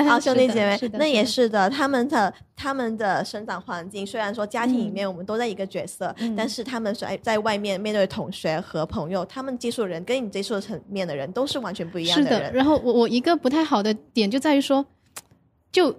Speaker 3: 好 (laughs) 兄弟姐妹
Speaker 4: 是，的
Speaker 3: 那也是的。他们的他们的生长环境，虽然说家庭里面我们都在一个角色，
Speaker 4: 嗯
Speaker 3: 但是他们在在外面面对同学和朋友，他们接触的人跟你接触的层面的人都是完全不一样
Speaker 4: 是的，
Speaker 3: 人。
Speaker 4: 然后我我一个不太好的点就在于说，就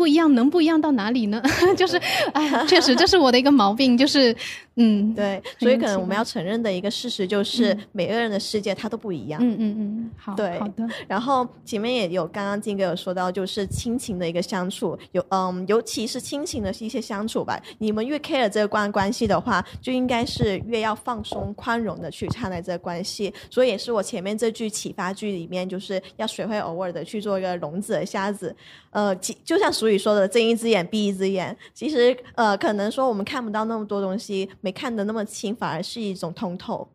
Speaker 4: 不一样，能不一样到哪里呢？(laughs) 就是，哎，确实这是我的一个毛病，就是，嗯，
Speaker 3: 对，所以可能我们要承认的一个事实就是
Speaker 4: 嗯，
Speaker 3: 每个人的世界它都不一样。
Speaker 4: 嗯嗯嗯，好，
Speaker 3: 对
Speaker 4: 好的，
Speaker 3: 然后前面也有刚刚金哥有说到，就是亲情的一个相处，有嗯，尤其是亲情的一些相处吧。你们越 care 这个关关系的话，就应该是越要放松、宽容的去看待这个关系。所以也是我前面这句启发句里面，就是要学会偶尔的去做一个聋子的瞎子。呃，其就像俗语说的“睁一只眼闭一只眼”，其实呃，可能说我们看不到那么多东西，没看得那么清，反而是一种通透。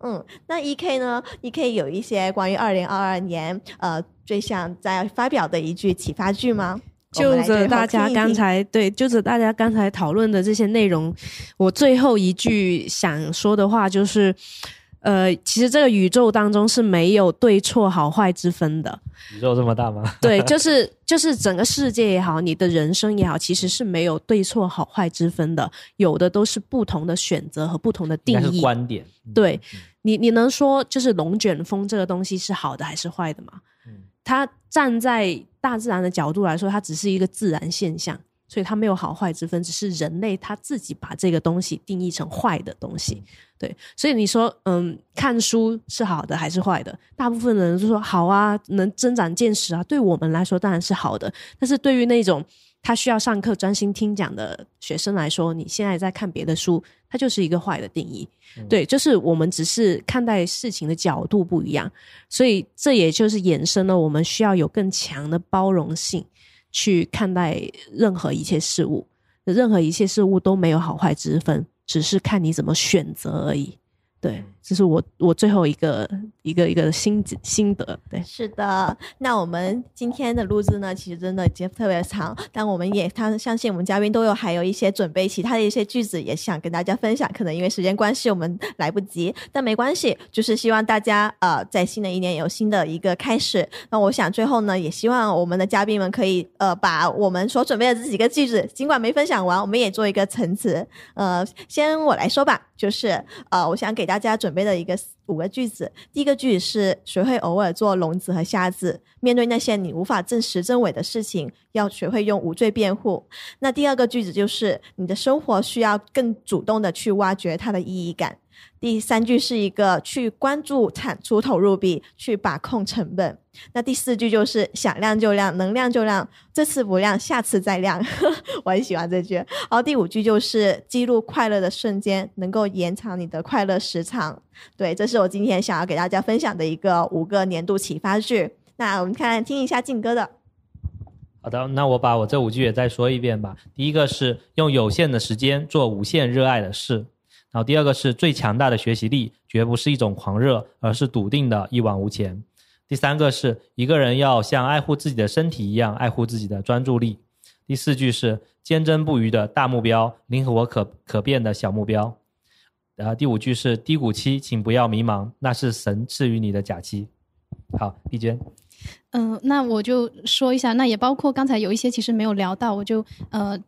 Speaker 3: 嗯，那 E K 呢？E K 有一些关于二零二二年呃最想再发表的一句启发句吗？
Speaker 2: 就着大家刚才对，就着大家刚才讨论的这些内容，我最后一句想说的话就是，呃，其实这个宇宙当中是没有对错好坏之分的。
Speaker 1: 宇宙这么大吗？(laughs)
Speaker 2: 对，就是就是整个世界也好，你的人生也好，其实是没有对错好坏之分的，有的都是不同的选择和不同的定义。
Speaker 1: 观点。嗯
Speaker 2: 对，你你能说就是龙卷风这个东西是好的还是坏的吗？
Speaker 1: 嗯
Speaker 2: 它站在大自然的角度来说，它只是一个自然现象，所以它没有好坏之分，只是人类他自己把这个东西定义成坏的东西。对，所以你说，嗯，看书是好的还是坏的？大部分的人就说好啊，能增长见识啊，对我们来说当然是好的。但是对于那种他需要上课专心听讲的学生来说，你现在在看别的书，它就是一个坏的定义。对，就是我们只是看待事情的角度不一样，所以这也就是衍生了我们需要有更强的包容性去看待任何一切事物，任何一切事物都没有好坏之分，只是看你怎么选择而已。对，这是我我最后一个一个一个心心得。对，
Speaker 3: 是的，那我们今天的录制呢，其实真的节特别长，但我们也他相信我们嘉宾都有还有一些准备其他的一些句子，也想跟大家分享。可能因为时间关系，我们来不及，但没关系，就是希望大家呃在新的一年有新的一个开始。那我想最后呢，也希望我们的嘉宾们可以呃把我们所准备的这几个句子，尽管没分享完，我们也做一个陈词。呃，先我来说吧，就是呃，我想给大家准备的一个五个句子。第一个句子是学会偶尔做聋子和瞎子，面对那些你无法证实真伪的事情，要学会用无罪辩护。那第二个句子就是你的生活需要更主动的去挖掘它的意义感。第三句是一个去关注产出投入比，去把控成本。那第四句就是想亮就亮，能亮就亮，这次不亮，下次再亮。(laughs) 我很喜欢这句。然后第五句就是记录快乐的瞬间，能够延长你的快乐时长。对，这是我今天想要给大家分享的一个五个年度启发句。那我们看听一下静哥的。
Speaker 1: 好的，那我把我这五句也再说一遍吧。第一个是用有限的时间做无限热爱的事，然后第二个是最强大的学习力绝不是一种狂热，而是笃定的一往无前。第三个是一个人要像爱护自己的身体一样爱护自己的专注力。第四句是坚贞不渝的大目标，灵活可可变的小目标。然后第五句是低谷期，请不要迷茫，那是神赐予你的假期。好，丽娟。
Speaker 4: 嗯、那我就说一下，那也包括刚才有一些其实没有聊到，我就呃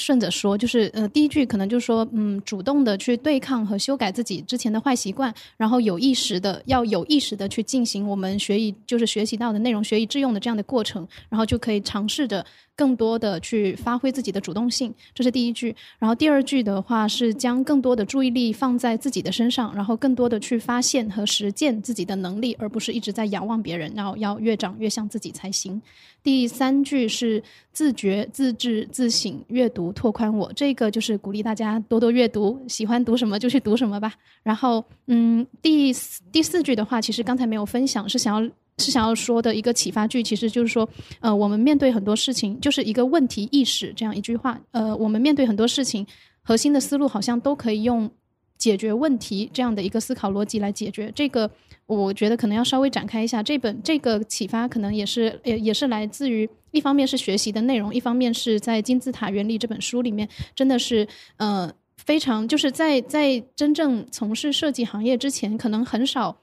Speaker 4: 顺着说，就是呃第一句可能就是说，嗯，主动的去对抗和修改自己之前的坏习惯，然后有意识的要有意识的去进行我们学以就是学习到的内容学以致用的这样的过程，然后就可以尝试着更多的去发挥自己的主动性，这是第一句。然后第二句的话是将更多的注意力放在自己的身上，然后更多的去发现和实践自己的能力，而不是一直在仰望别人，然后要越长越像自己才行。第三句是自觉、自治、自省，阅读拓宽我，这个就是鼓励大家多多阅读，喜欢读什么就去读什么吧。然后，嗯，第四第四句的话，其实刚才没有分享，是想要是想要说的一个启发句，其实就是说，呃，我们面对很多事情，就是一个问题意识这样一句话。呃，我们面对很多事情，核心的思路好像都可以用解决问题这样的一个思考逻辑来解决。这个我觉得可能要稍微展开一下。这本这个启发可能也是也也是来自于一方面是学习的内容，一方面是在金字塔原理这本书里面，真的是呃非常就是在在真正从事设计行业之前，可能很少。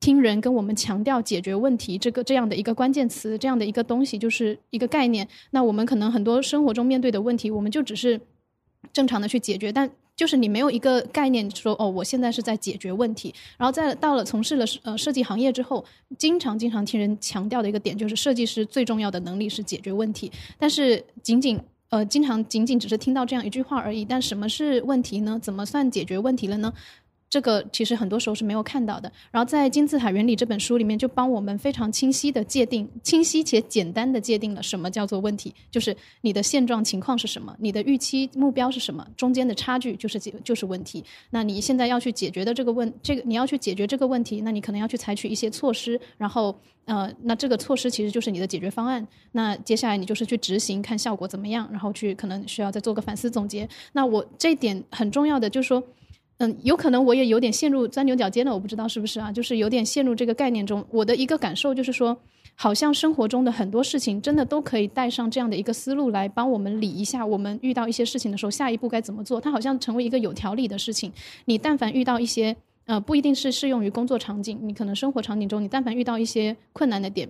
Speaker 4: 听人跟我们强调解决问题这个这样的一个关键词，这样的一个东西就是一个概念。那我们可能很多生活中面对的问题，我们就只是正常的去解决，但就是你没有一个概念说哦，我现在是在解决问题。然后在到了从事了呃设计行业之后，经常经常听人强调的一个点就是设计师最重要的能力是解决问题，但是仅仅。呃，经常仅仅只是听到这样一句话而已，但什么是问题呢？怎么算解决问题了呢？这个其实很多时候是没有看到的。然后在《金字塔原理》这本书里面，就帮我们非常清晰的界定、清晰且简单的界定了什么叫做问题，就是你的现状情况是什么，你的预期目标是什么，中间的差距就是就是问题。那你现在要去解决的这个问，这个你要去解决这个问题，那你可能要去采取一些措施，然后呃，那这个措施其实就是你的解决方案。那接下来你就是去执行，看效果怎么样，然后去可能需要再做个反思总结。那我这一点很重要的就是说。嗯，有可能我也有点陷入钻牛角尖了，我不知道是不是啊？就是有点陷入这个概念中。我的一个感受就是说，好像生活中的很多事情真的都可以带上这样的一个思路来帮我们理一下，我们遇到一些事情的时候，下一步该怎么做？它好像成为一个有条理的事情。你但凡遇到一些呃，不一定是适用于工作场景，你可能生活场景中，你但凡遇到一些困难的点、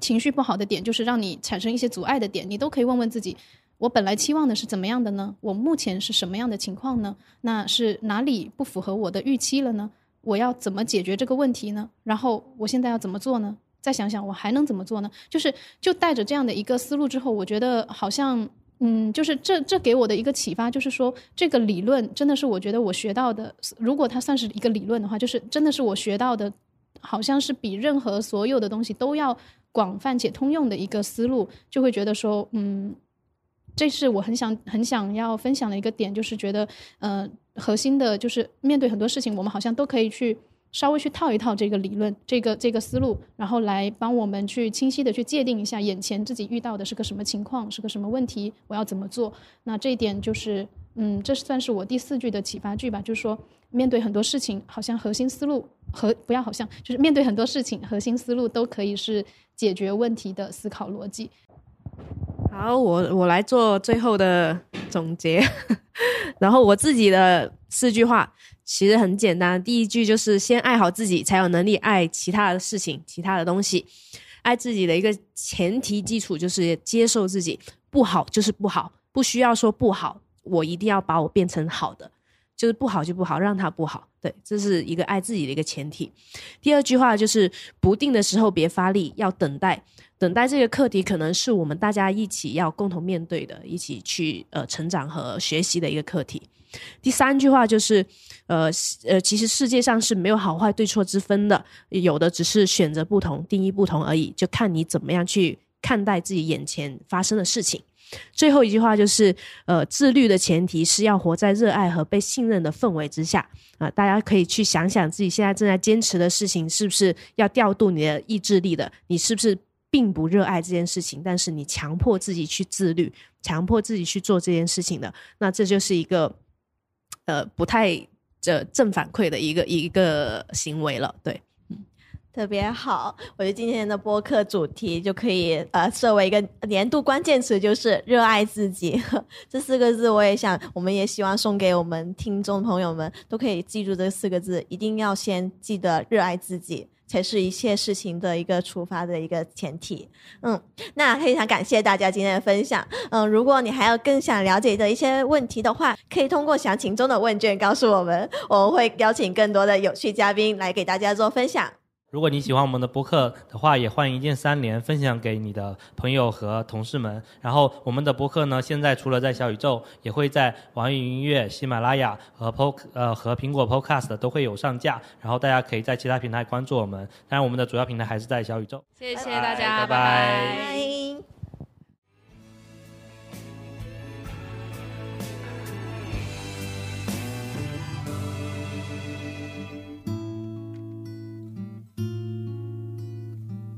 Speaker 4: 情绪不好的点，就是让你产生一些阻碍的点，你都可以问问自己。我本来期望的是怎么样的呢？我目前是什么样的情况呢？那是哪里不符合我的预期了呢？我要怎么解决这个问题呢？然后我现在要怎么做呢？再想想我还能怎么做呢？就是就带着这样的一个思路之后，我觉得好像嗯，就是这这给我的一个启发，就是说这个理论真的是我觉得我学到的，如果它算是一个理论的话，就是真的是我学到的，好像是比任何所有的东西都要广泛且通用的一个思路，就会觉得说嗯。这是我很想很想要分享的一个点，就是觉得，呃，核心的就是面对很多事情，我们好像都可以去稍微去套一套这个理论，这个这个思路，然后来帮我们去清晰的去界定一下眼前自己遇到的是个什么情况，是个什么问题，我要怎么做。那这一点就是，嗯，这算是我第四句的启发句吧，就是说，面对很多事情，好像核心思路和不要好像，就是面对很多事情，核心思路都可以是解决问题的思考逻辑。
Speaker 2: 好，我我来做最后的总结。(laughs) 然后我自己的四句话其实很简单，第一句就是先爱好自己，才有能力爱其他的事情、其他的东西。爱自己的一个前提基础就是接受自己不好就是不好，不需要说不好，我一定要把我变成好的，就是不好就不好，让它不好。对，这是一个爱自己的一个前提。第二句话就是不定的时候别发力，要等待。等待这个课题，可能是我们大家一起要共同面对的，一起去呃成长和学习的一个课题。第三句话就是，呃呃，其实世界上是没有好坏对错之分的，有的只是选择不同、定义不同而已，就看你怎么样去看待自己眼前发生的事情。最后一句话就是，呃，自律的前提是要活在热爱和被信任的氛围之下啊！大家可以去想想自己现在正在坚持的事情，是不是要调度你的意志力的？你是不是？并不热爱这件事情，但是你强迫自己去自律，强迫自己去做这件事情的，那这就是一个呃不太呃正反馈的一个一个行为了。对，
Speaker 3: 特别好。我觉得今天的播客主题就可以呃设为一个年度关键词，就是热爱自己 (laughs) 这四个字。我也想，我们也希望送给我们听众朋友们，都可以记住这四个字，一定要先记得热爱自己。才是一切事情的一个出发的一个前提。嗯，那非常感谢大家今天的分享。嗯，如果你还有更想了解的一些问题的话，可以通过详情中的问卷告诉我们，我们会邀请更多的有趣嘉宾来给大家做分享。
Speaker 1: 如果你喜欢我们的播客的话，也欢迎一键三连分享给你的朋友和同事们。然后我们的播客呢，现在除了在小宇宙，也会在网易云音乐、喜马拉雅和 Po 呃和苹果 Podcast 都会有上架。然后大家可以在其他平台关注我们，当然我们的主要平台还是在小宇宙。
Speaker 2: 谢谢大家，
Speaker 1: 拜拜。